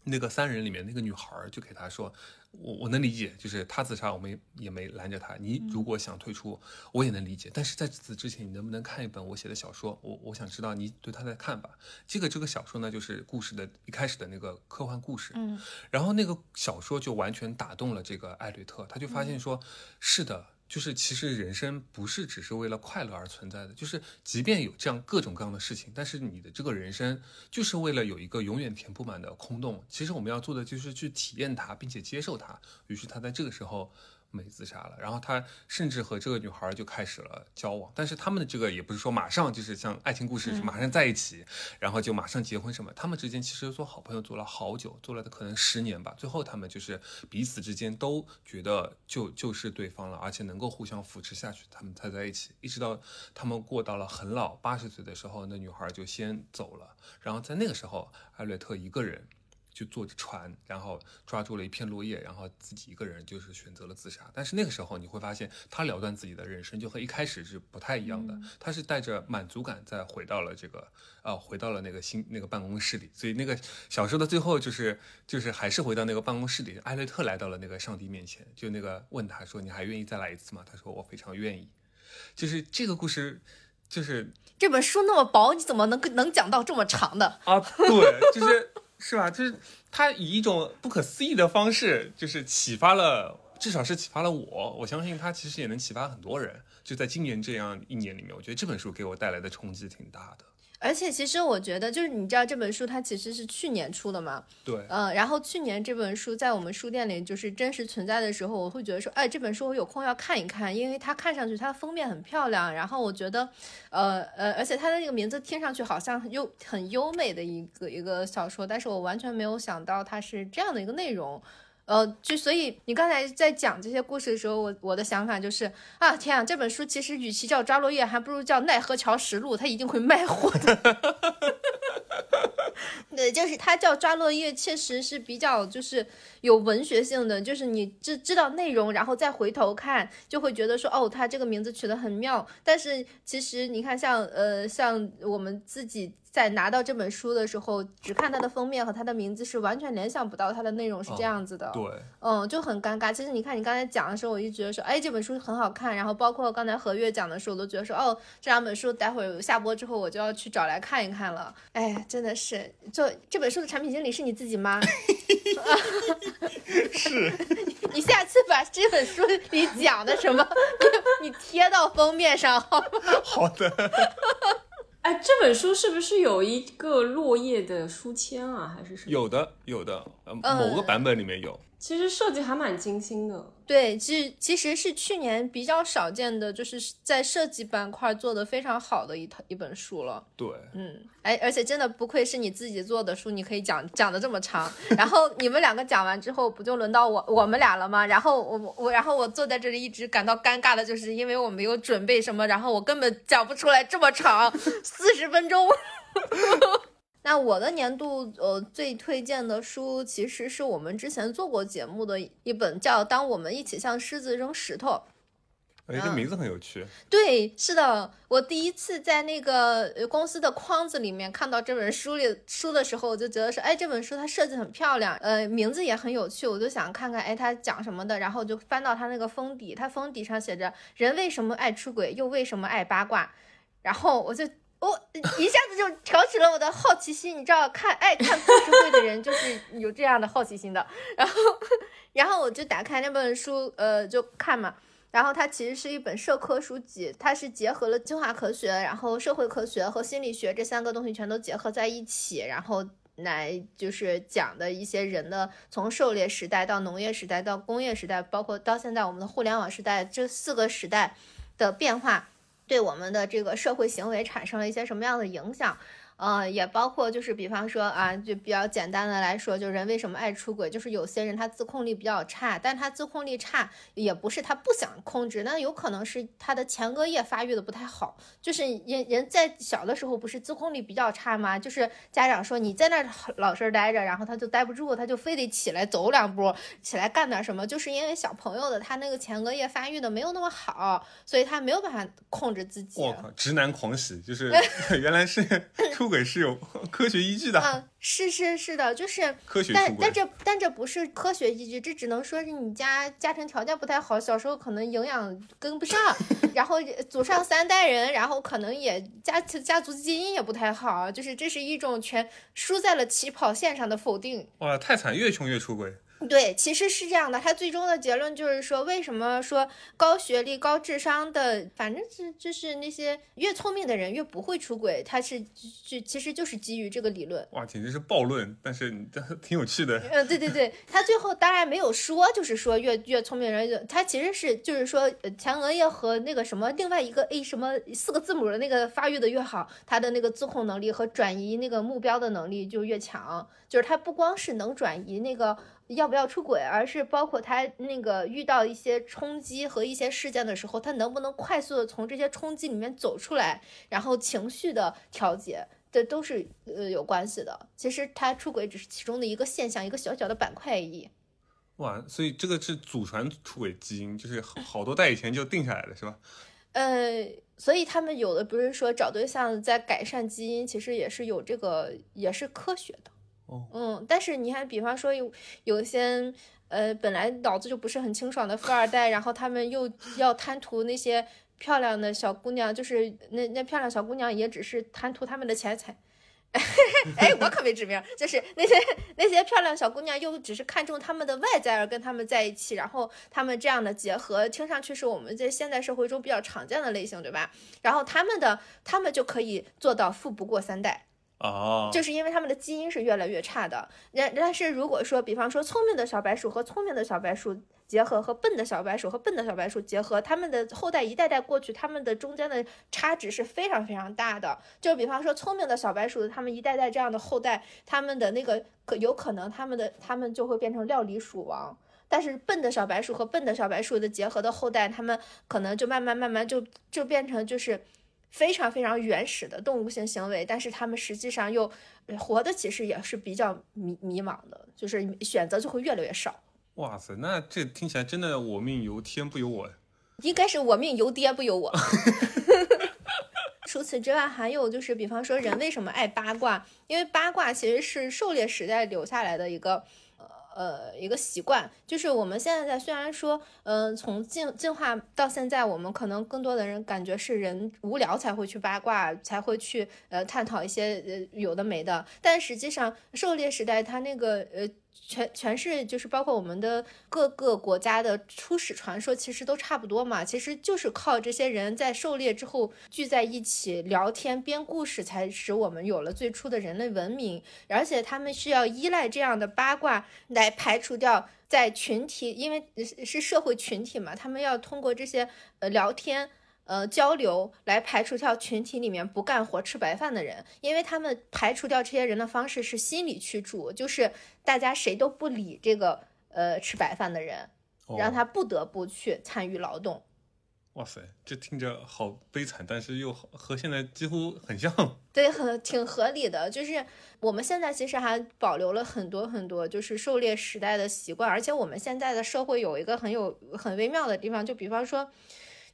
那个三人里面那个女孩就给他说：“我我能理解，就是他自杀，我们也没拦着他。你如果想退出，我也能理解。但是在此之前，你能不能看一本我写的小说？我我想知道你对他的看法。这个这个小说呢，就是故事的一开始的那个科幻故事。嗯，然后那个小说就完全打动了这个艾略特，他就发现说，是的。”就是其实人生不是只是为了快乐而存在的，就是即便有这样各种各样的事情，但是你的这个人生就是为了有一个永远填不满的空洞。其实我们要做的就是去体验它，并且接受它。于是他在这个时候。没自杀了，然后他甚至和这个女孩就开始了交往，但是他们的这个也不是说马上就是像爱情故事马上在一起，然后就马上结婚什么，他们之间其实做好朋友做了好久，做了可能十年吧，最后他们就是彼此之间都觉得就就是对方了，而且能够互相扶持下去，他们才在一起，一直到他们过到了很老八十岁的时候，那女孩就先走了，然后在那个时候，艾略特一个人。就坐着船，然后抓住了一片落叶，然后自己一个人就是选择了自杀。但是那个时候你会发现，他了断自己的人生就和一开始是不太一样的。他是带着满足感再回到了这个，呃，回到了那个新那个办公室里。所以那个小说的最后就是就是还是回到那个办公室里，艾略特来到了那个上帝面前，就那个问他说：“你还愿意再来一次吗？”他说：“我非常愿意。”就是这个故事。就是这本书那么薄，你怎么能能讲到这么长的？啊，对，就是是吧？就是他以一种不可思议的方式，就是启发了，至少是启发了我。我相信他其实也能启发很多人。就在今年这样一年里面，我觉得这本书给我带来的冲击挺大的。而且其实我觉得，就是你知道这本书它其实是去年出的嘛，对，嗯，然后去年这本书在我们书店里就是真实存在的时候，我会觉得说，哎，这本书我有空要看一看，因为它看上去它的封面很漂亮，然后我觉得，呃呃，而且它的那个名字听上去好像又很优美的一个一个小说，但是我完全没有想到它是这样的一个内容。呃，就所以你刚才在讲这些故事的时候，我我的想法就是啊，天啊，这本书其实与其叫《抓落叶》，还不如叫《奈何桥实录》，它一定会卖火的。<laughs> 对，就是它叫《抓落叶》，确实是比较就是有文学性的，就是你知知道内容，然后再回头看，就会觉得说，哦，它这个名字取得很妙。但是其实你看，像呃，像我们自己。在拿到这本书的时候，只看它的封面和它的名字，是完全联想不到它的内容是这样子的。对，嗯，就很尴尬。其实你看，你刚才讲的时候，我就觉得说，哎，这本书很好看。然后包括刚才何月讲的时候，我都觉得说，哦，这两本书待会儿下播之后，我就要去找来看一看了。哎，真的是，就这本书的产品经理是你自己吗？<laughs> 是。<laughs> 你下次把这本书里讲的什么，<laughs> 你贴到封面上好吗？好的。哎，这本书是不是有一个落叶的书签啊？还是什么？有的，有的，呃，某个版本里面有。其实设计还蛮精心的。对，其实其实是去年比较少见的，就是在设计板块做的非常好的一套一本书了。对，嗯，哎，而且真的不愧是你自己做的书，你可以讲讲的这么长。然后你们两个讲完之后，不就轮到我我们俩了吗？然后我我然后我坐在这里一直感到尴尬的就是因为我没有准备什么，然后我根本讲不出来这么长，四十分钟。<laughs> 那我的年度呃最推荐的书，其实是我们之前做过节目的一本，叫《当我们一起向狮子扔石头》。哎，这名字很有趣。对，是的，我第一次在那个公司的框子里面看到这本书里书的时候，我就觉得说，哎，这本书它设计很漂亮，呃，名字也很有趣，我就想看看，哎，它讲什么的，然后就翻到它那个封底，它封底上写着“人为什么爱出轨，又为什么爱八卦”，然后我就。我一下子就挑起了我的好奇心，你知道，看爱看故事会的人就是有这样的好奇心的。然后，然后我就打开那本书，呃，就看嘛。然后它其实是一本社科书籍，它是结合了进化科学、然后社会科学和心理学这三个东西全都结合在一起，然后来就是讲的一些人的从狩猎时代到农业时代到工业时代，包括到现在我们的互联网时代这四个时代的变化。对我们的这个社会行为产生了一些什么样的影响？呃，也包括就是，比方说啊，就比较简单的来说，就人为什么爱出轨，就是有些人他自控力比较差，但他自控力差也不是他不想控制，那有可能是他的前额叶发育的不太好。就是人人在小的时候不是自控力比较差吗？就是家长说你在那老实待着，然后他就待不住，他就非得起来走两步，起来干点什么，就是因为小朋友的他那个前额叶发育的没有那么好，所以他没有办法控制自己。我靠，直男狂喜，就是 <laughs> 原来是。<laughs> 出轨是有 <laughs> 科学依据的，嗯，是是是的，就是科学但但这但这不是科学依据，这只能说是你家家庭条件不太好，小时候可能营养跟不上，<laughs> 然后祖上三代人，然后可能也家家族基因也不太好，就是这是一种全输在了起跑线上的否定。哇，太惨，越穷越出轨。对，其实是这样的，他最终的结论就是说，为什么说高学历、高智商的，反正是就是那些越聪明的人越不会出轨，他是就其实就是基于这个理论。哇，简直是暴论，但是这挺有趣的。嗯，对对对，他最后当然没有说，就是说越越聪明的人，他其实是就是说前额叶和那个什么另外一个 A 什么四个字母的那个发育的越好，他的那个自控能力和转移那个目标的能力就越强，就是他不光是能转移那个。要不要出轨，而是包括他那个遇到一些冲击和一些事件的时候，他能不能快速的从这些冲击里面走出来，然后情绪的调节，这都是呃有关系的。其实他出轨只是其中的一个现象，一个小小的板块而已。哇，所以这个是祖传出轨基因，就是好多代以前就定下来了，是吧？呃，所以他们有的不是说找对象在改善基因，其实也是有这个，也是科学的。嗯，但是你看，比方说有有一些呃本来脑子就不是很清爽的富二代，然后他们又要贪图那些漂亮的小姑娘，就是那那漂亮小姑娘也只是贪图他们的钱财。<laughs> 哎，我可没指名，就是那些那些漂亮小姑娘，又只是看中他们的外在而跟他们在一起，然后他们这样的结合，听上去是我们在现代社会中比较常见的类型，对吧？然后他们的他们就可以做到富不过三代。哦，就是因为他们的基因是越来越差的。但但是如果说，比方说聪明的小白鼠和聪明的小白鼠结合，和笨的小白鼠和笨的小白鼠结合，他们的后代一代代过去，他们的中间的差值是非常非常大的。就比方说聪明的小白鼠，他们一代代这样的后代，他们的那个可有可能他们的他们就会变成料理鼠王。但是笨的小白鼠和笨的小白鼠的结合的后代，他们可能就慢慢慢慢就就变成就是。非常非常原始的动物性行为，但是他们实际上又活的其实也是比较迷迷茫的，就是选择就会越来越少。哇塞，那这听起来真的我命由天不由我，<laughs> 应该是我命由爹不由我。<laughs> 除此之外，还有就是，比方说人为什么爱八卦？因为八卦其实是狩猎时代留下来的一个。呃，一个习惯就是我们现在在虽然说，嗯，从进进化到现在，我们可能更多的人感觉是人无聊才会去八卦，才会去呃探讨一些呃有的没的，但实际上狩猎时代它那个呃。全全是就是包括我们的各个国家的初始传说，其实都差不多嘛。其实就是靠这些人在狩猎之后聚在一起聊天编故事，才使我们有了最初的人类文明。而且他们需要依赖这样的八卦来排除掉在群体，因为是社会群体嘛，他们要通过这些呃聊天。呃，交流来排除掉群体里面不干活吃白饭的人，因为他们排除掉这些人的方式是心理驱逐，就是大家谁都不理这个呃吃白饭的人，让他不得不去参与劳动。哇塞，这听着好悲惨，但是又和现在几乎很像。对，很挺合理的，就是我们现在其实还保留了很多很多就是狩猎时代的习惯，而且我们现在的社会有一个很有很微妙的地方，就比方说。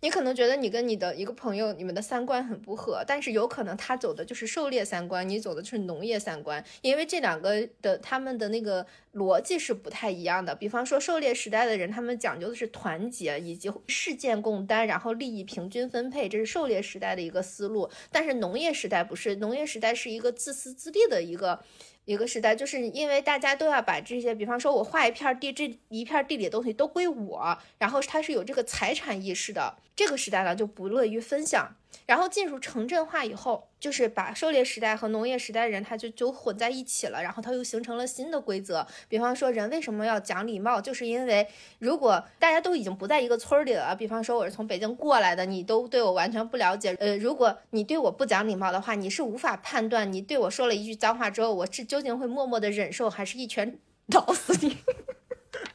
你可能觉得你跟你的一个朋友，你们的三观很不合，但是有可能他走的就是狩猎三观，你走的就是农业三观，因为这两个的他们的那个逻辑是不太一样的。比方说，狩猎时代的人，他们讲究的是团结以及事件共担，然后利益平均分配，这是狩猎时代的一个思路。但是农业时代不是，农业时代是一个自私自利的一个。一个时代，就是因为大家都要把这些，比方说，我画一片地，这一片地里的东西都归我，然后他是有这个财产意识的。这个时代呢，就不乐于分享。然后进入城镇化以后，就是把狩猎时代和农业时代的人，他就就混在一起了。然后他又形成了新的规则，比方说人为什么要讲礼貌，就是因为如果大家都已经不在一个村儿里了，比方说我是从北京过来的，你都对我完全不了解。呃，如果你对我不讲礼貌的话，你是无法判断你对我说了一句脏话之后，我是究竟会默默的忍受，还是一拳 <laughs> 打死你。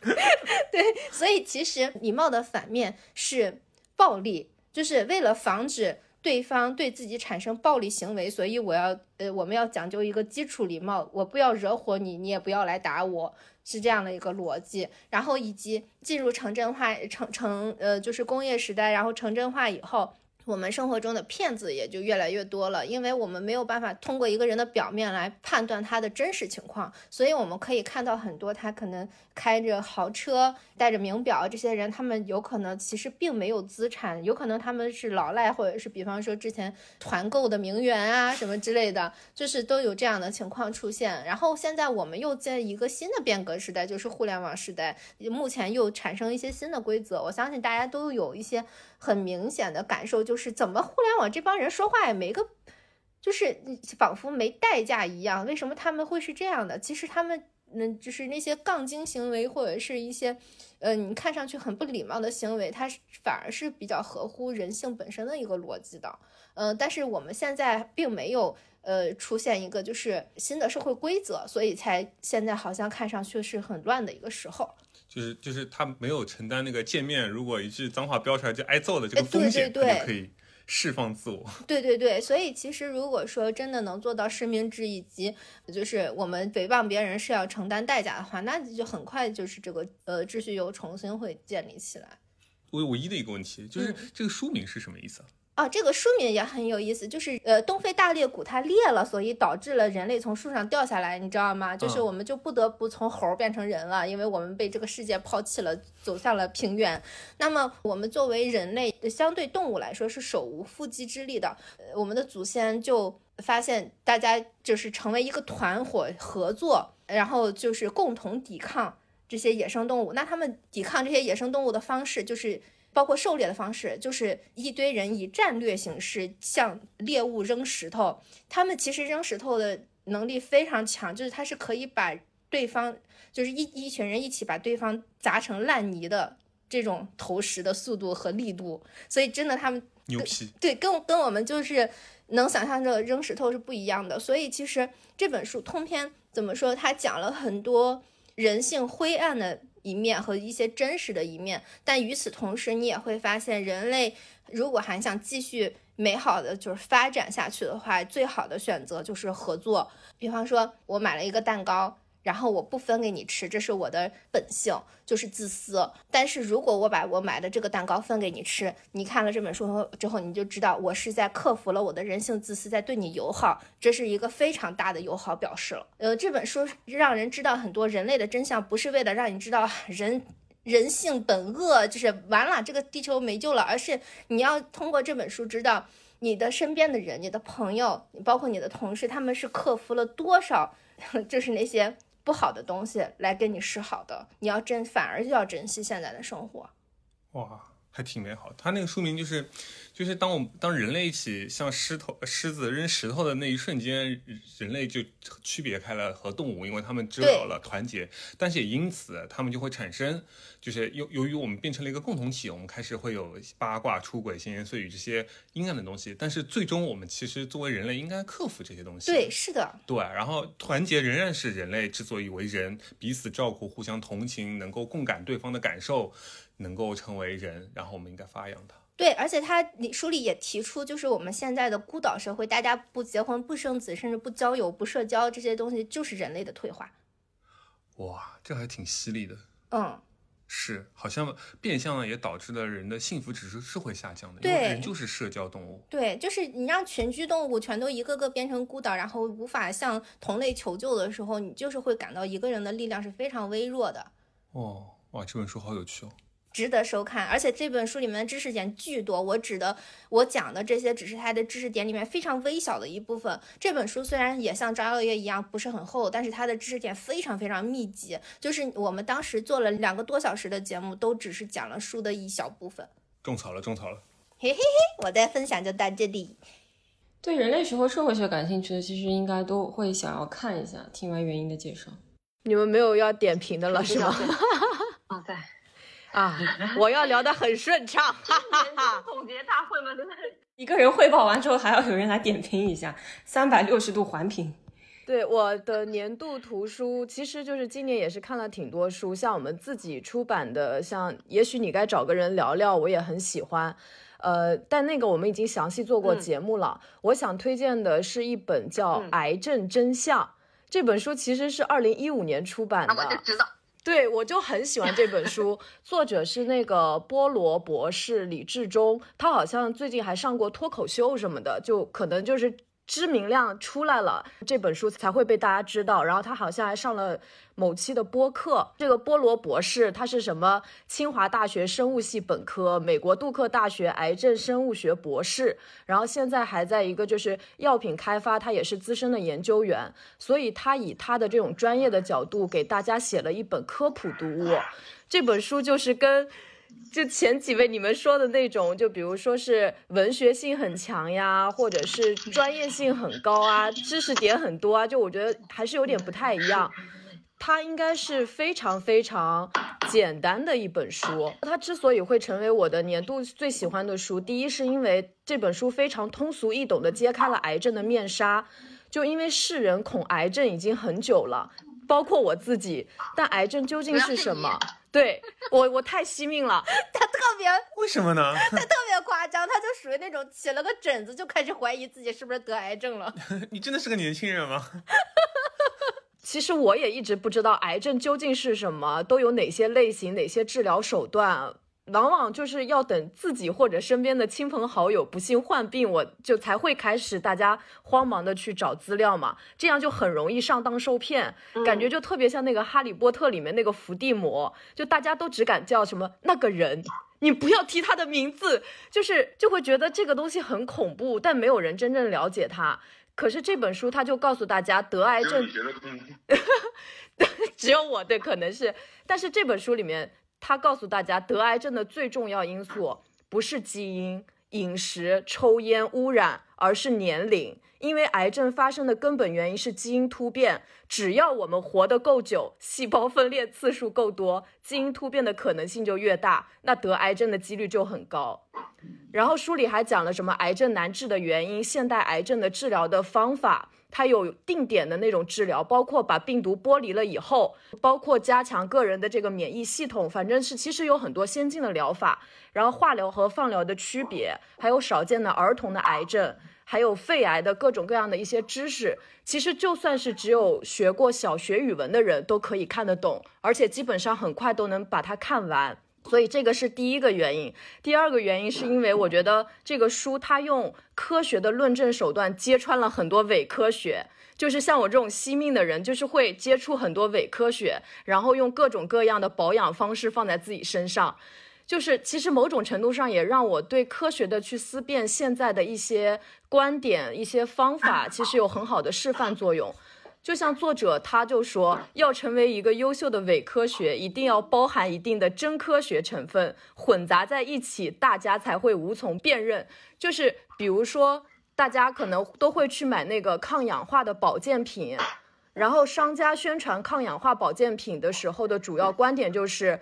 <laughs> 对，所以其实礼貌的反面是暴力，就是为了防止。对方对自己产生暴力行为，所以我要呃，我们要讲究一个基础礼貌，我不要惹火你，你也不要来打我，是这样的一个逻辑。然后以及进入城镇化，城城呃就是工业时代，然后城镇化以后。我们生活中的骗子也就越来越多了，因为我们没有办法通过一个人的表面来判断他的真实情况，所以我们可以看到很多他可能开着豪车、戴着名表，这些人他们有可能其实并没有资产，有可能他们是老赖，或者是比方说之前团购的名媛啊什么之类的，就是都有这样的情况出现。然后现在我们又在一个新的变革时代，就是互联网时代，目前又产生一些新的规则，我相信大家都有一些。很明显的感受就是，怎么互联网这帮人说话也没个，就是仿佛没代价一样。为什么他们会是这样的？其实他们，嗯，就是那些杠精行为或者是一些，呃，你看上去很不礼貌的行为，它反而是比较合乎人性本身的一个逻辑的。嗯，但是我们现在并没有，呃，出现一个就是新的社会规则，所以才现在好像看上去是很乱的一个时候。就是就是他没有承担那个见面，如果一句脏话飙出来就挨揍的这个风险，他就可以释放自我。对对对，所以其实如果说真的能做到实名制，以及就是我们诽谤别人是要承担代价的话，那就很快就是这个呃秩序又重新会建立起来。唯唯一的一个问题就是这个书名是什么意思啊？啊，这个书名也很有意思，就是呃，东非大裂谷它裂了，所以导致了人类从树上掉下来，你知道吗？就是嗯我们就不得不从猴儿变成人了，因为我们被这个世界抛弃了，走向了平原。那么我们作为人类，相对动物来说是手无缚鸡之力的，呃我们的祖先就发现大家就是成为一个团伙合作，然后就是共同抵抗这些野生动物。那他们抵抗这些野生动物的方式就是。包括狩猎的方式，就是一堆人以战略形式向猎物扔石头。他们其实扔石头的能力非常强，就是他是可以把对方，就是一一群人一起把对方砸成烂泥的这种投石的速度和力度。所以真的，他们牛批，对，跟跟我们就是能想象着扔石头是不一样的。所以其实这本书通篇怎么说，它讲了很多人性灰暗的一面和一些真实的一面，但与此同时，你也会发现，人类如果还想继续美好的就是发展下去的话，最好的选择就是合作。比方说，我买了一个蛋糕。然后我不分给你吃，这是我的本性，就是自私。但是如果我把我买的这个蛋糕分给你吃，你看了这本书之后，你就知道我是在克服了我的人性自私，在对你友好，这是一个非常大的友好表示了。呃，这本书让人知道很多人类的真相，不是为了让你知道人人性本恶，就是完了这个地球没救了，而是你要通过这本书知道你的身边的人、你的朋友，包括你的同事，他们是克服了多少，<laughs> 就是那些。不好的东西来跟你示好的，你要珍，反而就要珍惜现在的生活。哇，还挺美好。他那个书名就是，就是当我们当人类一起向狮头狮子扔石头的那一瞬间，人类就区别开了和动物，因为他们知道了团结，但是也因此他们就会产生，就是由由于我们变成了一个共同体，我们开始会有八卦、出轨、闲言碎语这些阴暗的东西，但是最终我们其实作为人类应该克服这些东西。对，是的，对，然后团结仍然是人类之所以为人，彼此照顾、互相同情，能够共感对方的感受，能够成为人，然后我们应该发扬它。对，而且他你书里也提出，就是我们现在的孤岛社会，大家不结婚、不生子，甚至不交友、不社交，这些东西就是人类的退化。哇，这还挺犀利的。嗯，是，好像变相的也导致了人的幸福指数是会下降的，因对为人就是社交动物。对，就是你让群居动物全都一个个变成孤岛，然后无法向同类求救的时候，你就是会感到一个人的力量是非常微弱的。哦，哇，这本书好有趣哦。值得收看，而且这本书里面的知识点巨多。我指的，我讲的这些只是它的知识点里面非常微小的一部分。这本书虽然也像《照耀月》一样不是很厚，但是它的知识点非常非常密集。就是我们当时做了两个多小时的节目，都只是讲了书的一小部分。种草了，种草了。嘿嘿嘿，我的分享就到这里。对人类学和社会学感兴趣的，其实应该都会想要看一下。听完原因的介绍，你们没有要点评的了是吗？啊，<laughs> 对，啊，<laughs> 我要聊得很顺畅，哈哈哈。总结大会嘛，真的一个人汇报完之后，还要有人来点评一下，三百六十度环评。对我的年度图书，其实就是今年也是看了挺多书，像我们自己出版的，像也许你该找个人聊聊，我也很喜欢。呃，但那个我们已经详细做过节目了。我想推荐的是一本叫《嗯癌症真相》这本书，其实是二零一五年出版啊，的。我就知道，对，我就很喜欢这本书，作者是那个菠萝博士李志忠，他好像最近还上过脱口秀什么的，就可能就是知名量出来了，这本书才会被大家知道。然后他好像还上了某期的播客。这个菠萝博士他是什么？清华大学生物系本科，美国杜克大学癌症生物学博士，然后现在还在一个就是药品开发，他也是资深的研究员，所以他以他的这种专业的角度给大家写了一本科普读物。这本书就是跟就前几位你们说的那种，就比如说是文学性很强呀，或者是专业性很高啊，知识点很多啊，就我觉得还是有点不太一样。它应该是非常非常简单的一本书。它之所以会成为我的年度最喜欢的书，第一是因为这本书非常通俗易懂的揭开了癌症的面纱。就因为世人恐癌症已经很久了，包括我自己，但癌症究竟是什么？对我，我太惜命了。<laughs> 他特别 <laughs> 为什么呢？<laughs> 他特别夸张，他就属于那种起了个疹子就开始怀疑自己是不是得癌症了。你真的是个年轻人吗？其实我也一直不知道癌症究竟是什么，都有哪些类型、哪些治疗手段。往往就是要等自己或者身边的亲朋好友不幸患病，我就才会开始大家慌忙的去找资料嘛，这样就很容易上当受骗，感觉就特别像那个《哈利波特》里面那个伏地魔，就大家都只敢叫什么那个人，你不要提他的名字，就是就会觉得这个东西很恐怖，但没有人真正了解他。可是这本书他就告诉大家，得癌症 <laughs> 只有我对，可能是，但是这本书里面。他告诉大家，得癌症的最重要因素不是基因、饮食、抽烟、污染，而是年龄。因为癌症发生的根本原因是基因突变。只要我们活得够久，细胞分裂次数够多，基因突变的可能性就越大，那得癌症的几率就很高。然后书里还讲了什么癌症难治的原因，现代癌症的治疗的方法。它有定点的那种治疗，包括把病毒剥离了以后，包括加强个人的这个免疫系统，反正是其实有很多先进的疗法。然后化疗和放疗的区别，还有少见的儿童的癌症，还有肺癌的各种各样的一些知识，其实就算是只有学过小学语文的人都可以看得懂，而且基本上很快都能把它看完。所以这个是第一个原因，第二个原因是因为我觉得这个书它用科学的论证手段揭穿了很多伪科学，就是像我这种惜命的人，就是会接触很多伪科学，然后用各种各样的保养方式放在自己身上，就是其实某种程度上也让我对科学的去思辨现在的一些观点、一些方法，其实有很好的示范作用。就像作者他就说，要成为一个优秀的伪科学，一定要包含一定的真科学成分，混杂在一起，大家才会无从辨认。就是比如说，大家可能都会去买那个抗氧化的保健品，然后商家宣传抗氧化保健品的时候的主要观点就是。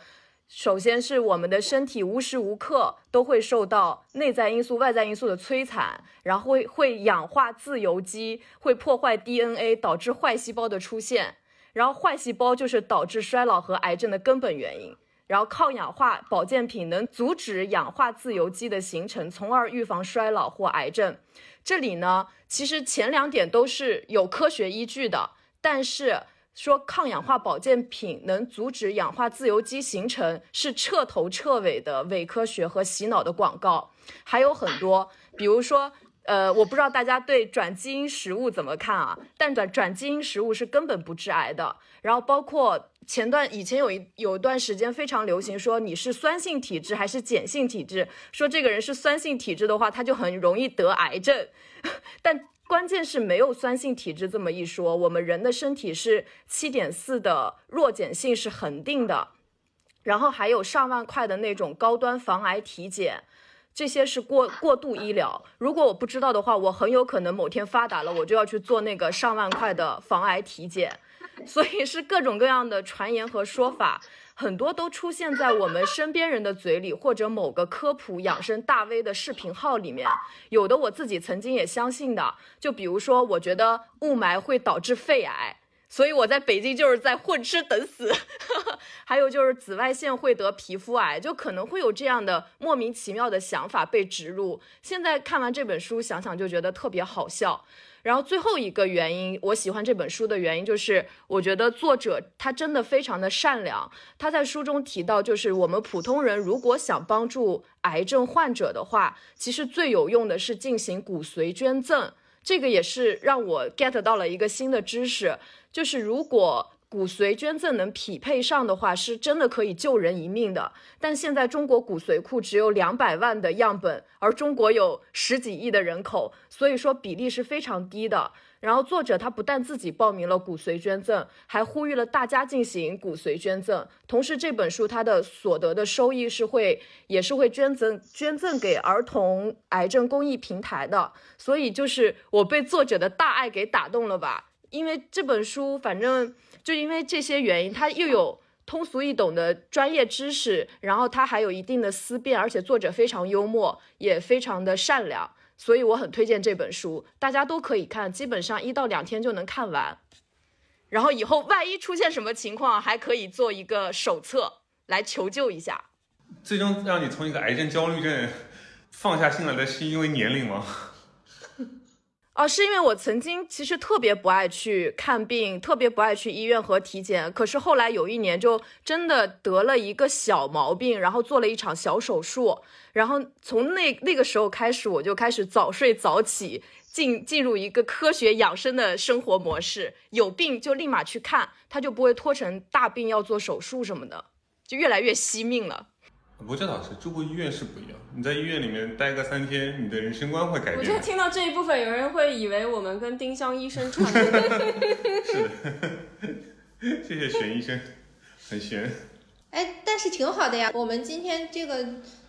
首先是我们的身体无时无刻都会受到内在因素、外在因素的摧残，然后会会氧化自由基，会破坏 DNA，导致坏细胞的出现，然后坏细胞就是导致衰老和癌症的根本原因。然后抗氧化保健品能阻止氧化自由基的形成，从而预防衰老或癌症。这里呢，其实前两点都是有科学依据的，但是。说抗氧化保健品能阻止氧化自由基形成，是彻头彻尾的伪科学和洗脑的广告，还有很多，比如说，呃，我不知道大家对转基因食物怎么看啊？但转转基因食物是根本不致癌的。然后包括前段以前有一有一段时间非常流行说你是酸性体质还是碱性体质，说这个人是酸性体质的话，他就很容易得癌症，<laughs> 但。关键是没有酸性体质这么一说，我们人的身体是七点四的弱碱性是恒定的，然后还有上万块的那种高端防癌体检，这些是过过度医疗。如果我不知道的话，我很有可能某天发达了，我就要去做那个上万块的防癌体检，所以是各种各样的传言和说法。很多都出现在我们身边人的嘴里，或者某个科普养生大 V 的视频号里面。有的我自己曾经也相信的，就比如说，我觉得雾霾会导致肺癌，所以我在北京就是在混吃等死。<laughs> 还有就是紫外线会得皮肤癌，就可能会有这样的莫名其妙的想法被植入。现在看完这本书，想想就觉得特别好笑。然后最后一个原因，我喜欢这本书的原因就是，我觉得作者他真的非常的善良。他在书中提到，就是我们普通人如果想帮助癌症患者的话，其实最有用的是进行骨髓捐赠。这个也是让我 get 到了一个新的知识，就是如果。骨髓捐赠能匹配上的话，是真的可以救人一命的。但现在中国骨髓库只有两百万的样本，而中国有十几亿的人口，所以说比例是非常低的。然后作者他不但自己报名了骨髓捐赠，还呼吁了大家进行骨髓捐赠。同时，这本书它的所得的收益是会也是会捐赠捐赠给儿童癌症公益平台的。所以就是我被作者的大爱给打动了吧？因为这本书反正。就因为这些原因，它又有通俗易懂的专业知识，然后它还有一定的思辨，而且作者非常幽默，也非常的善良，所以我很推荐这本书，大家都可以看，基本上一到两天就能看完。然后以后万一出现什么情况，还可以做一个手册来求救一下。最终让你从一个癌症焦虑症放下心来的是因为年龄吗？哦，是因为我曾经其实特别不爱去看病，特别不爱去医院和体检。可是后来有一年就真的得了一个小毛病，然后做了一场小手术。然后从那那个时候开始，我就开始早睡早起，进进入一个科学养生的生活模式。有病就立马去看，他就不会拖成大病要做手术什么的，就越来越惜命了。不过这倒是，住过医院是不一样。你在医院里面待个三天，你的人生观会改变。我觉得听到这一部分，有人会以为我们跟丁香医生串 <laughs> 是的，谢谢玄医生，很玄。哎，但是挺好的呀。我们今天这个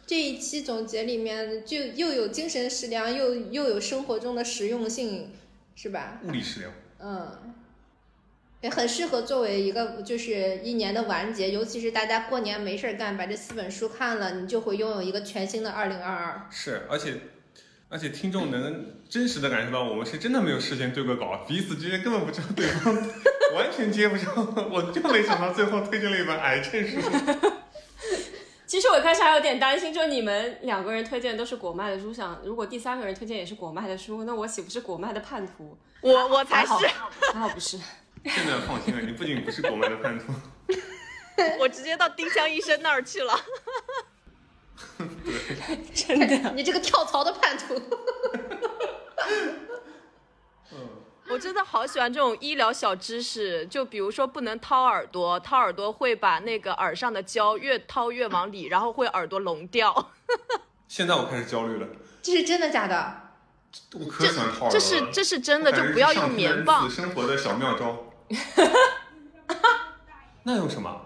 这一期总结里面，就又有精神食粮，又又有生活中的实用性，是吧？物理食粮。嗯。也很适合作为一个就是一年的完结，尤其是大家过年没事儿干，把这四本书看了，你就会拥有一个全新的二零二二。是，而且而且听众能真实的感受到，我们是真的没有事先对过稿，彼此之间根本不知道对方，<laughs> 完全接不上。我就没想到最后推荐了一本癌症书。<laughs> 其实我开始还有点担心，就你们两个人推荐都是果麦的书，想如果第三个人推荐也是果麦的书，那我岂不是果麦的叛徒？我我才是，还好不是。现在放心了，你不仅不是国外的叛徒，<laughs> 我直接到丁香医生那儿去了。<laughs> 真的，你这个跳槽的叛徒。<laughs> 我真的好喜欢这种医疗小知识，就比如说不能掏耳朵，掏耳朵会把那个耳上的胶越掏越往里，然后会耳朵聋掉。现在我开始焦虑了。这是真的假的？我可喜欢掏耳朵这是这是真的，就不要用棉棒。生活的小妙招。<laughs> 那有什么？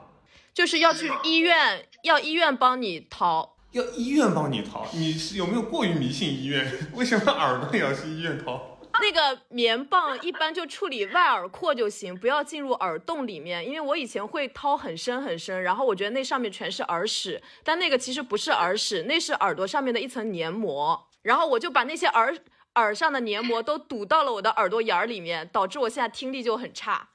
就是要去医院，要医院帮你掏。要医院帮你掏？你是有没有过于迷信医院？<laughs> 为什么耳朵也要去医院掏？那个棉棒一般就处理外耳廓就行，不要进入耳洞里面。因为我以前会掏很深很深，然后我觉得那上面全是耳屎，但那个其实不是耳屎，那是耳朵上面的一层黏膜。然后我就把那些耳。耳上的黏膜都堵到了我的耳朵眼儿里面，导致我现在听力就很差。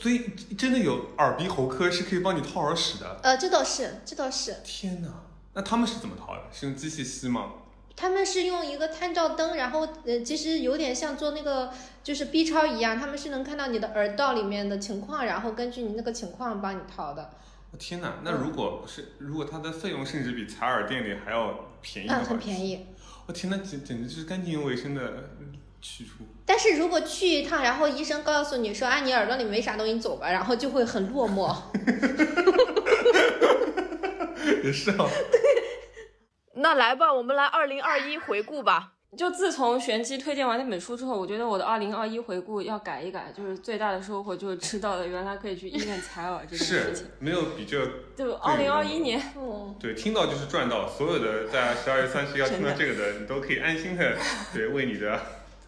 所以真的有耳鼻喉科是可以帮你掏耳屎的？呃，这倒是，这倒是。天哪，那他们是怎么掏的？是用机器吸吗？他们是用一个探照灯，然后呃，其实有点像做那个就是 B 超一样，他们是能看到你的耳道里面的情况，然后根据你那个情况帮你掏的。我天哪，那如果是如果它的费用甚至比采耳店里还要便宜的话，很便宜。我天，那简简直就是干净又卫生的去处。但是如果去一趟，然后医生告诉你说，啊，你耳朵里没啥东西，你走吧，然后就会很落寞。也是啊。那来吧，我们来二零二一回顾吧。就自从玄机推荐完那本书之后，我觉得我的二零二一回顾要改一改。就是最大的收获就是知道了原来可以去医院采耳这件事情。没有比这就二零二一年，对，听到就是赚到。所有的在十二月三十要听到这个的，你都可以安心的对为你的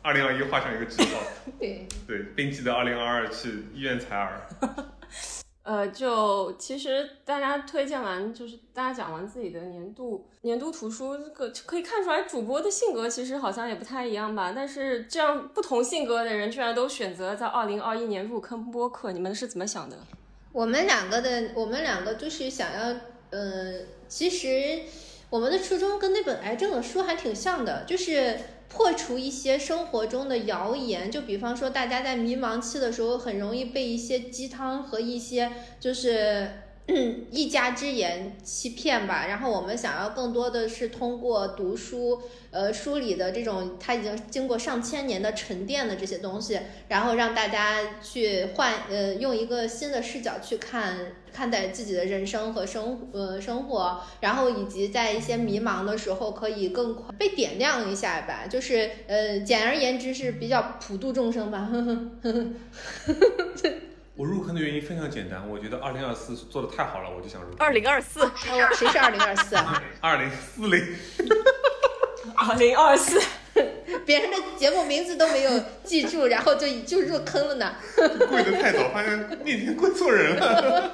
二零二一画上一个句号。对 <laughs> 对，并记得二零二二去医院采耳。<laughs> 呃，就其实大家推荐完，就是大家讲完自己的年度年度图书，这个可以看出来主播的性格其实好像也不太一样吧。但是这样不同性格的人居然都选择在二零二一年入坑播客，你们是怎么想的？我们两个的，我们两个就是想要，呃，其实我们的初衷跟那本癌症的书还挺像的，就是。破除一些生活中的谣言，就比方说，大家在迷茫期的时候，很容易被一些鸡汤和一些就是。一家之言欺骗吧，然后我们想要更多的是通过读书，呃，书里的这种它已经经过上千年的沉淀的这些东西，然后让大家去换，呃，用一个新的视角去看看待自己的人生和生，呃，生活，然后以及在一些迷茫的时候可以更快被点亮一下吧，就是呃，简而言之是比较普度众生吧。呵呵呵呵我入坑的原因非常简单，我觉得二零二四做的太好了，我就想入。二零二四，谁是二零二四啊？<laughs> 二零四零，二零二四，<laughs> 别人的节目名字都没有记住，然后就就入坑了呢。<laughs> 跪的太早，发现那天跪错人了。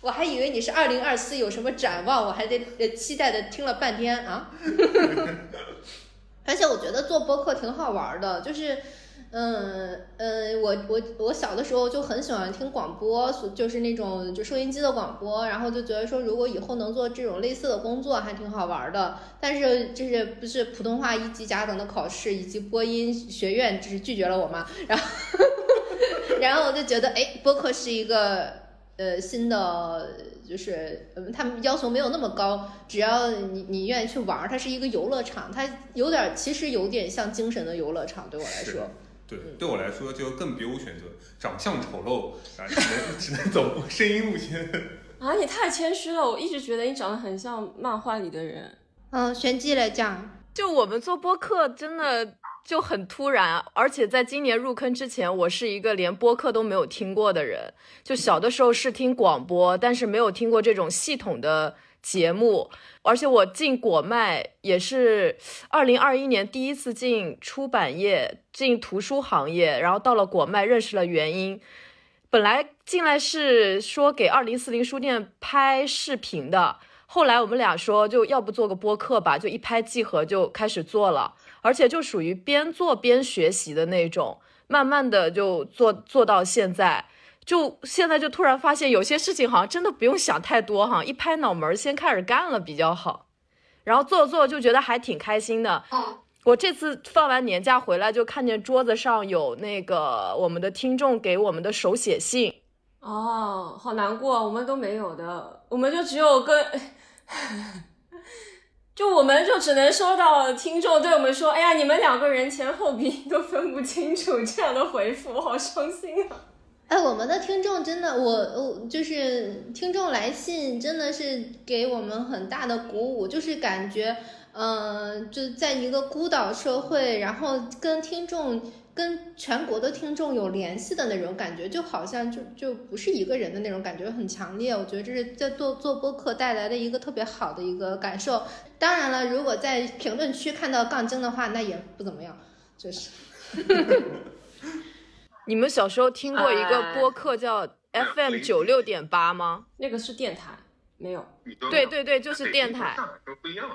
我还以为你是二零二四有什么展望，我还得呃期待的听了半天啊。而且我觉得做播客挺好玩的，就是。嗯嗯，我我我小的时候就很喜欢听广播，就是那种就收音机的广播，然后就觉得说，如果以后能做这种类似的工作，还挺好玩的。但是就是不是普通话一级甲等的考试以及播音学院就是拒绝了我嘛，然后 <laughs> 然后我就觉得，哎，播客是一个呃新的，就是嗯，他们要求没有那么高，只要你你愿意去玩，它是一个游乐场，它有点其实有点像精神的游乐场，对我来说。对，对我来说就更别无选择，长相丑陋啊，只能 <laughs> 只能走声音路线。啊，你太谦虚了，我一直觉得你长得很像漫画里的人。嗯，玄机来讲，就我们做播客真的就很突然，而且在今年入坑之前，我是一个连播客都没有听过的人。就小的时候是听广播，但是没有听过这种系统的。节目，而且我进果麦也是二零二一年第一次进出版业，进图书行业，然后到了果麦认识了原因。本来进来是说给二零四零书店拍视频的，后来我们俩说就要不做个播客吧，就一拍即合就开始做了，而且就属于边做边学习的那种，慢慢的就做做到现在。就现在就突然发现有些事情好像真的不用想太多哈，一拍脑门先开始干了比较好，然后做做就觉得还挺开心的。我这次放完年假回来就看见桌子上有那个我们的听众给我们的手写信，哦，好难过，我们都没有的，我们就只有跟，<laughs> 就我们就只能收到听众对我们说，哎呀，你们两个人前后鼻音都分不清楚这样的回复，我好伤心啊。哎，我们的听众真的，我我就是听众来信，真的是给我们很大的鼓舞，就是感觉，嗯，就在一个孤岛社会，然后跟听众、跟全国的听众有联系的那种感觉，就好像就就不是一个人的那种感觉，很强烈。我觉得这是在做做播客带来的一个特别好的一个感受。当然了，如果在评论区看到杠精的话，那也不怎么样，就是。<laughs> 你们小时候听过一个播客叫 FM 九六点八吗？那个是电台，没有。对对对，就是电台。上海都不一样。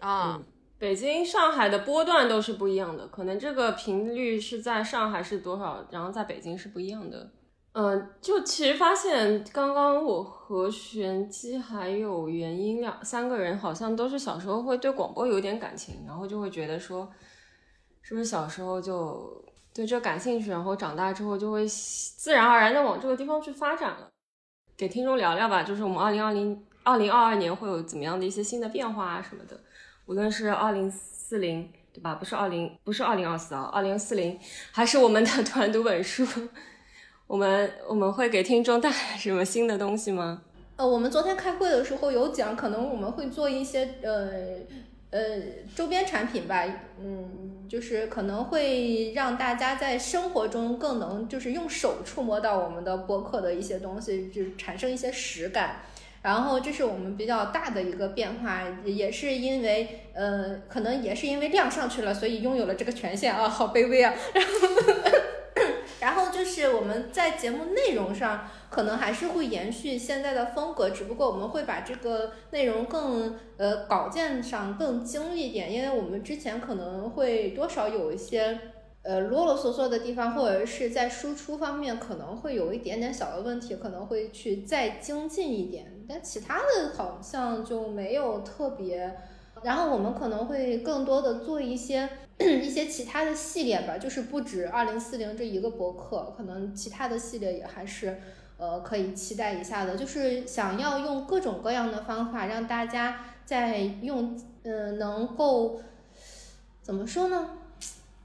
啊，北京、上海的波段都是不一样的，可能这个频率是在上海是多少，然后在北京是不一样的。嗯，就其实发现刚刚我和玄机还有元音两三个人，好像都是小时候会对广播有点感情，然后就会觉得说，是不是小时候就。对这感兴趣，然后长大之后就会自然而然的往这个地方去发展了。给听众聊聊吧，就是我们二零二零、二零二二年会有怎么样的一些新的变化啊什么的。无论是二零四零，对吧？不是二零，不是二零二四啊，二零四零，还是我们的 <laughs> 团读本书，我们我们会给听众带来什么新的东西吗？呃，我们昨天开会的时候有讲，可能我们会做一些呃。呃，周边产品吧，嗯，就是可能会让大家在生活中更能就是用手触摸到我们的播客的一些东西，就产生一些实感。然后这是我们比较大的一个变化，也是因为呃，可能也是因为量上去了，所以拥有了这个权限啊，好卑微啊。然后，然后就是我们在节目内容上。可能还是会延续现在的风格，只不过我们会把这个内容更呃稿件上更精一点，因为我们之前可能会多少有一些呃啰啰嗦嗦的地方，或者是在输出方面可能会有一点点小的问题，可能会去再精进一点，但其他的好像就没有特别。然后我们可能会更多的做一些 <clears throat> 一些其他的系列吧，就是不止二零四零这一个博客，可能其他的系列也还是。呃，可以期待一下的，就是想要用各种各样的方法，让大家在用，嗯，能够怎么说呢？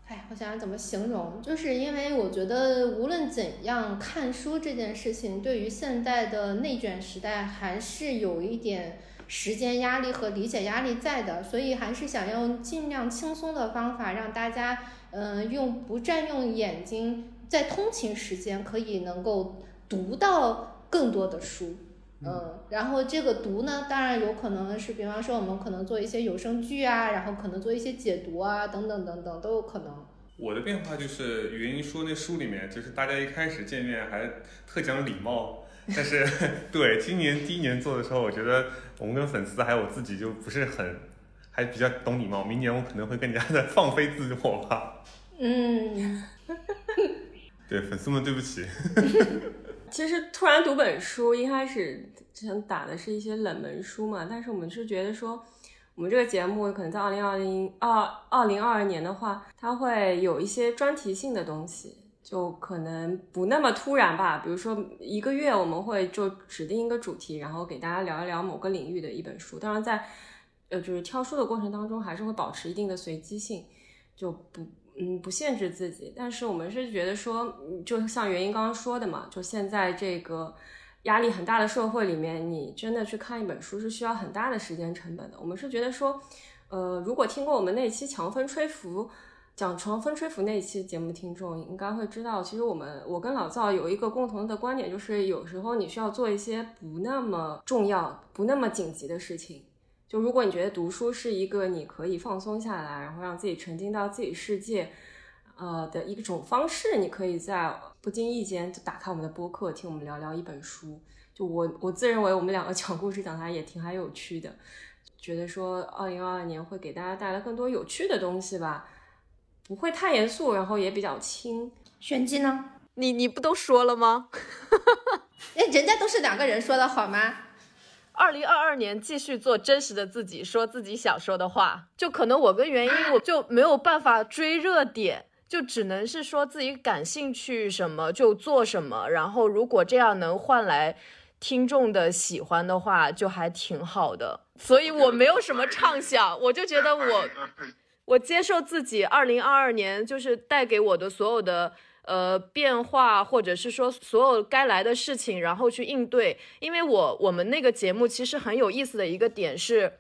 哎，我想想怎么形容，就是因为我觉得无论怎样，看书这件事情对于现在的内卷时代还是有一点时间压力和理解压力在的，所以还是想用尽量轻松的方法，让大家，嗯，用不占用眼睛，在通勤时间可以能够。读到更多的书，嗯，然后这个读呢，当然有可能是，比方说我们可能做一些有声剧啊，然后可能做一些解读啊，等等等等都有可能。我的变化就是原因说那书里面就是大家一开始见面还特讲礼貌，但是 <laughs> 对今年第一年做的时候，我觉得我们跟粉丝还有我自己就不是很还比较懂礼貌，明年我可能会更加的 <laughs> 放飞自我吧。嗯，<laughs> 对粉丝们对不起。其实突然读本书，一开始想打的是一些冷门书嘛，但是我们是觉得说，我们这个节目可能在二零二零二二零二二年的话，它会有一些专题性的东西，就可能不那么突然吧。比如说一个月我们会就指定一个主题，然后给大家聊一聊某个领域的一本书。当然在呃就是挑书的过程当中，还是会保持一定的随机性，就不。嗯，不限制自己，但是我们是觉得说，就像原因刚刚说的嘛，就现在这个压力很大的社会里面，你真的去看一本书是需要很大的时间成本的。我们是觉得说，呃，如果听过我们那期强风吹拂讲强风吹拂那一期节目，听众应该会知道，其实我们我跟老赵有一个共同的观点，就是有时候你需要做一些不那么重要、不那么紧急的事情。就如果你觉得读书是一个你可以放松下来，然后让自己沉浸到自己世界，呃的一种方式，你可以在不经意间就打开我们的播客，听我们聊聊一本书。就我我自认为我们两个讲故事讲的也挺还有趣的，觉得说二零二二年会给大家带来更多有趣的东西吧，不会太严肃，然后也比较轻。玄机呢？你你不都说了吗？<laughs> 哎，人家都是两个人说的好吗？二零二二年继续做真实的自己，说自己想说的话。就可能我跟原因，我就没有办法追热点，就只能是说自己感兴趣什么就做什么。然后如果这样能换来听众的喜欢的话，就还挺好的。所以我没有什么畅想，我就觉得我 <laughs> 我接受自己二零二二年就是带给我的所有的。呃，变化或者是说所有该来的事情，然后去应对。因为我我们那个节目其实很有意思的一个点是，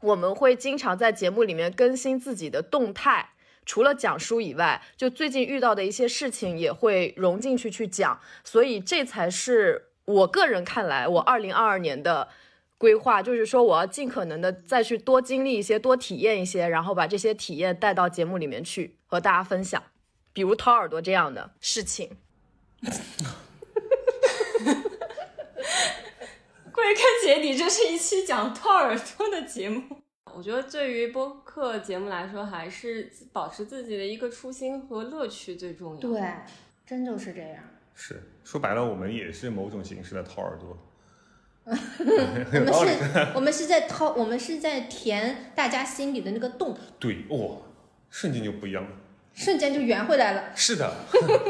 我们会经常在节目里面更新自己的动态，除了讲书以外，就最近遇到的一些事情也会融进去去讲。所以这才是我个人看来，我二零二二年的规划，就是说我要尽可能的再去多经历一些，多体验一些，然后把这些体验带到节目里面去和大家分享。比如掏耳朵这样的事情，归根结底，这是一期讲掏耳朵的节目。我觉得对于播客节目来说，还是保持自己的一个初心和乐趣最重要。对，真就是这样。是说白了，我们也是某种形式的掏耳朵。<laughs> 我们是，我们是在掏，我们是在填大家心里的那个洞。对，哇，瞬间就不一样了。瞬间就圆回来了。是的，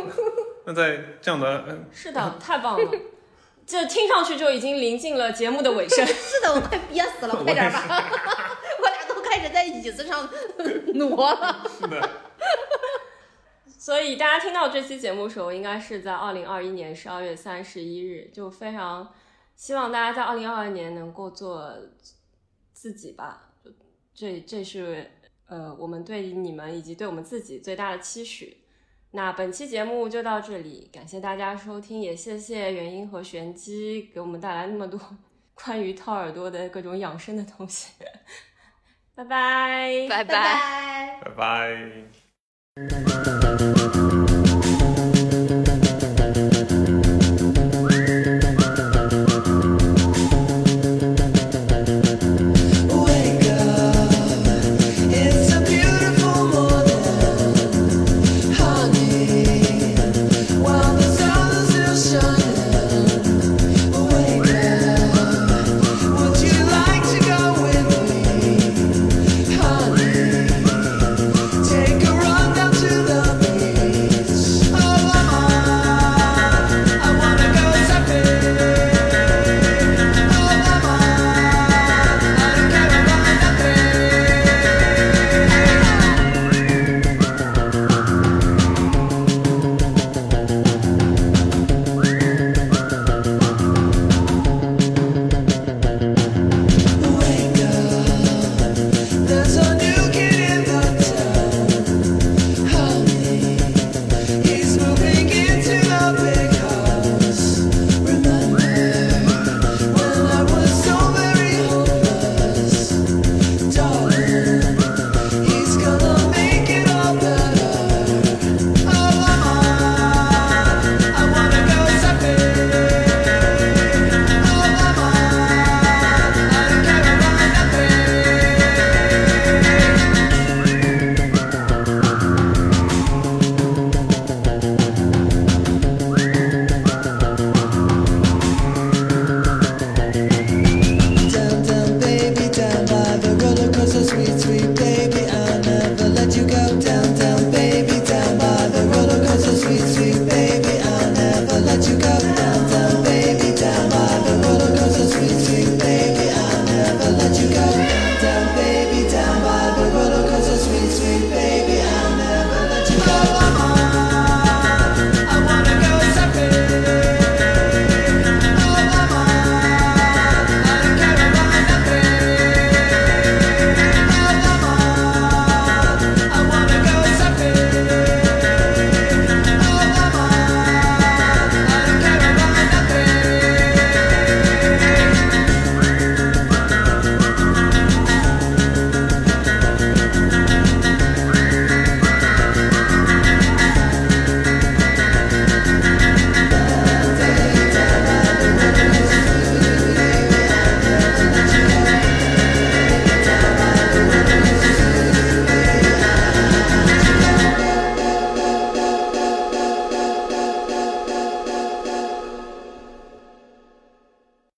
<laughs> 那在这样的，<laughs> 是的，太棒了，这听上去就已经临近了节目的尾声。是的，我快憋死了，快点吧！开始在椅子上 <laughs> 挪了。是的。<laughs> 所以大家听到这期节目的时候，应该是在二零二一年十二月三十一日，就非常希望大家在二零二二年能够做自己吧。这这是。呃，我们对你们以及对我们自己最大的期许。那本期节目就到这里，感谢大家收听，也谢谢元音和玄机给我们带来那么多 <laughs> 关于掏耳朵的各种养生的东西。拜拜，拜拜，拜拜。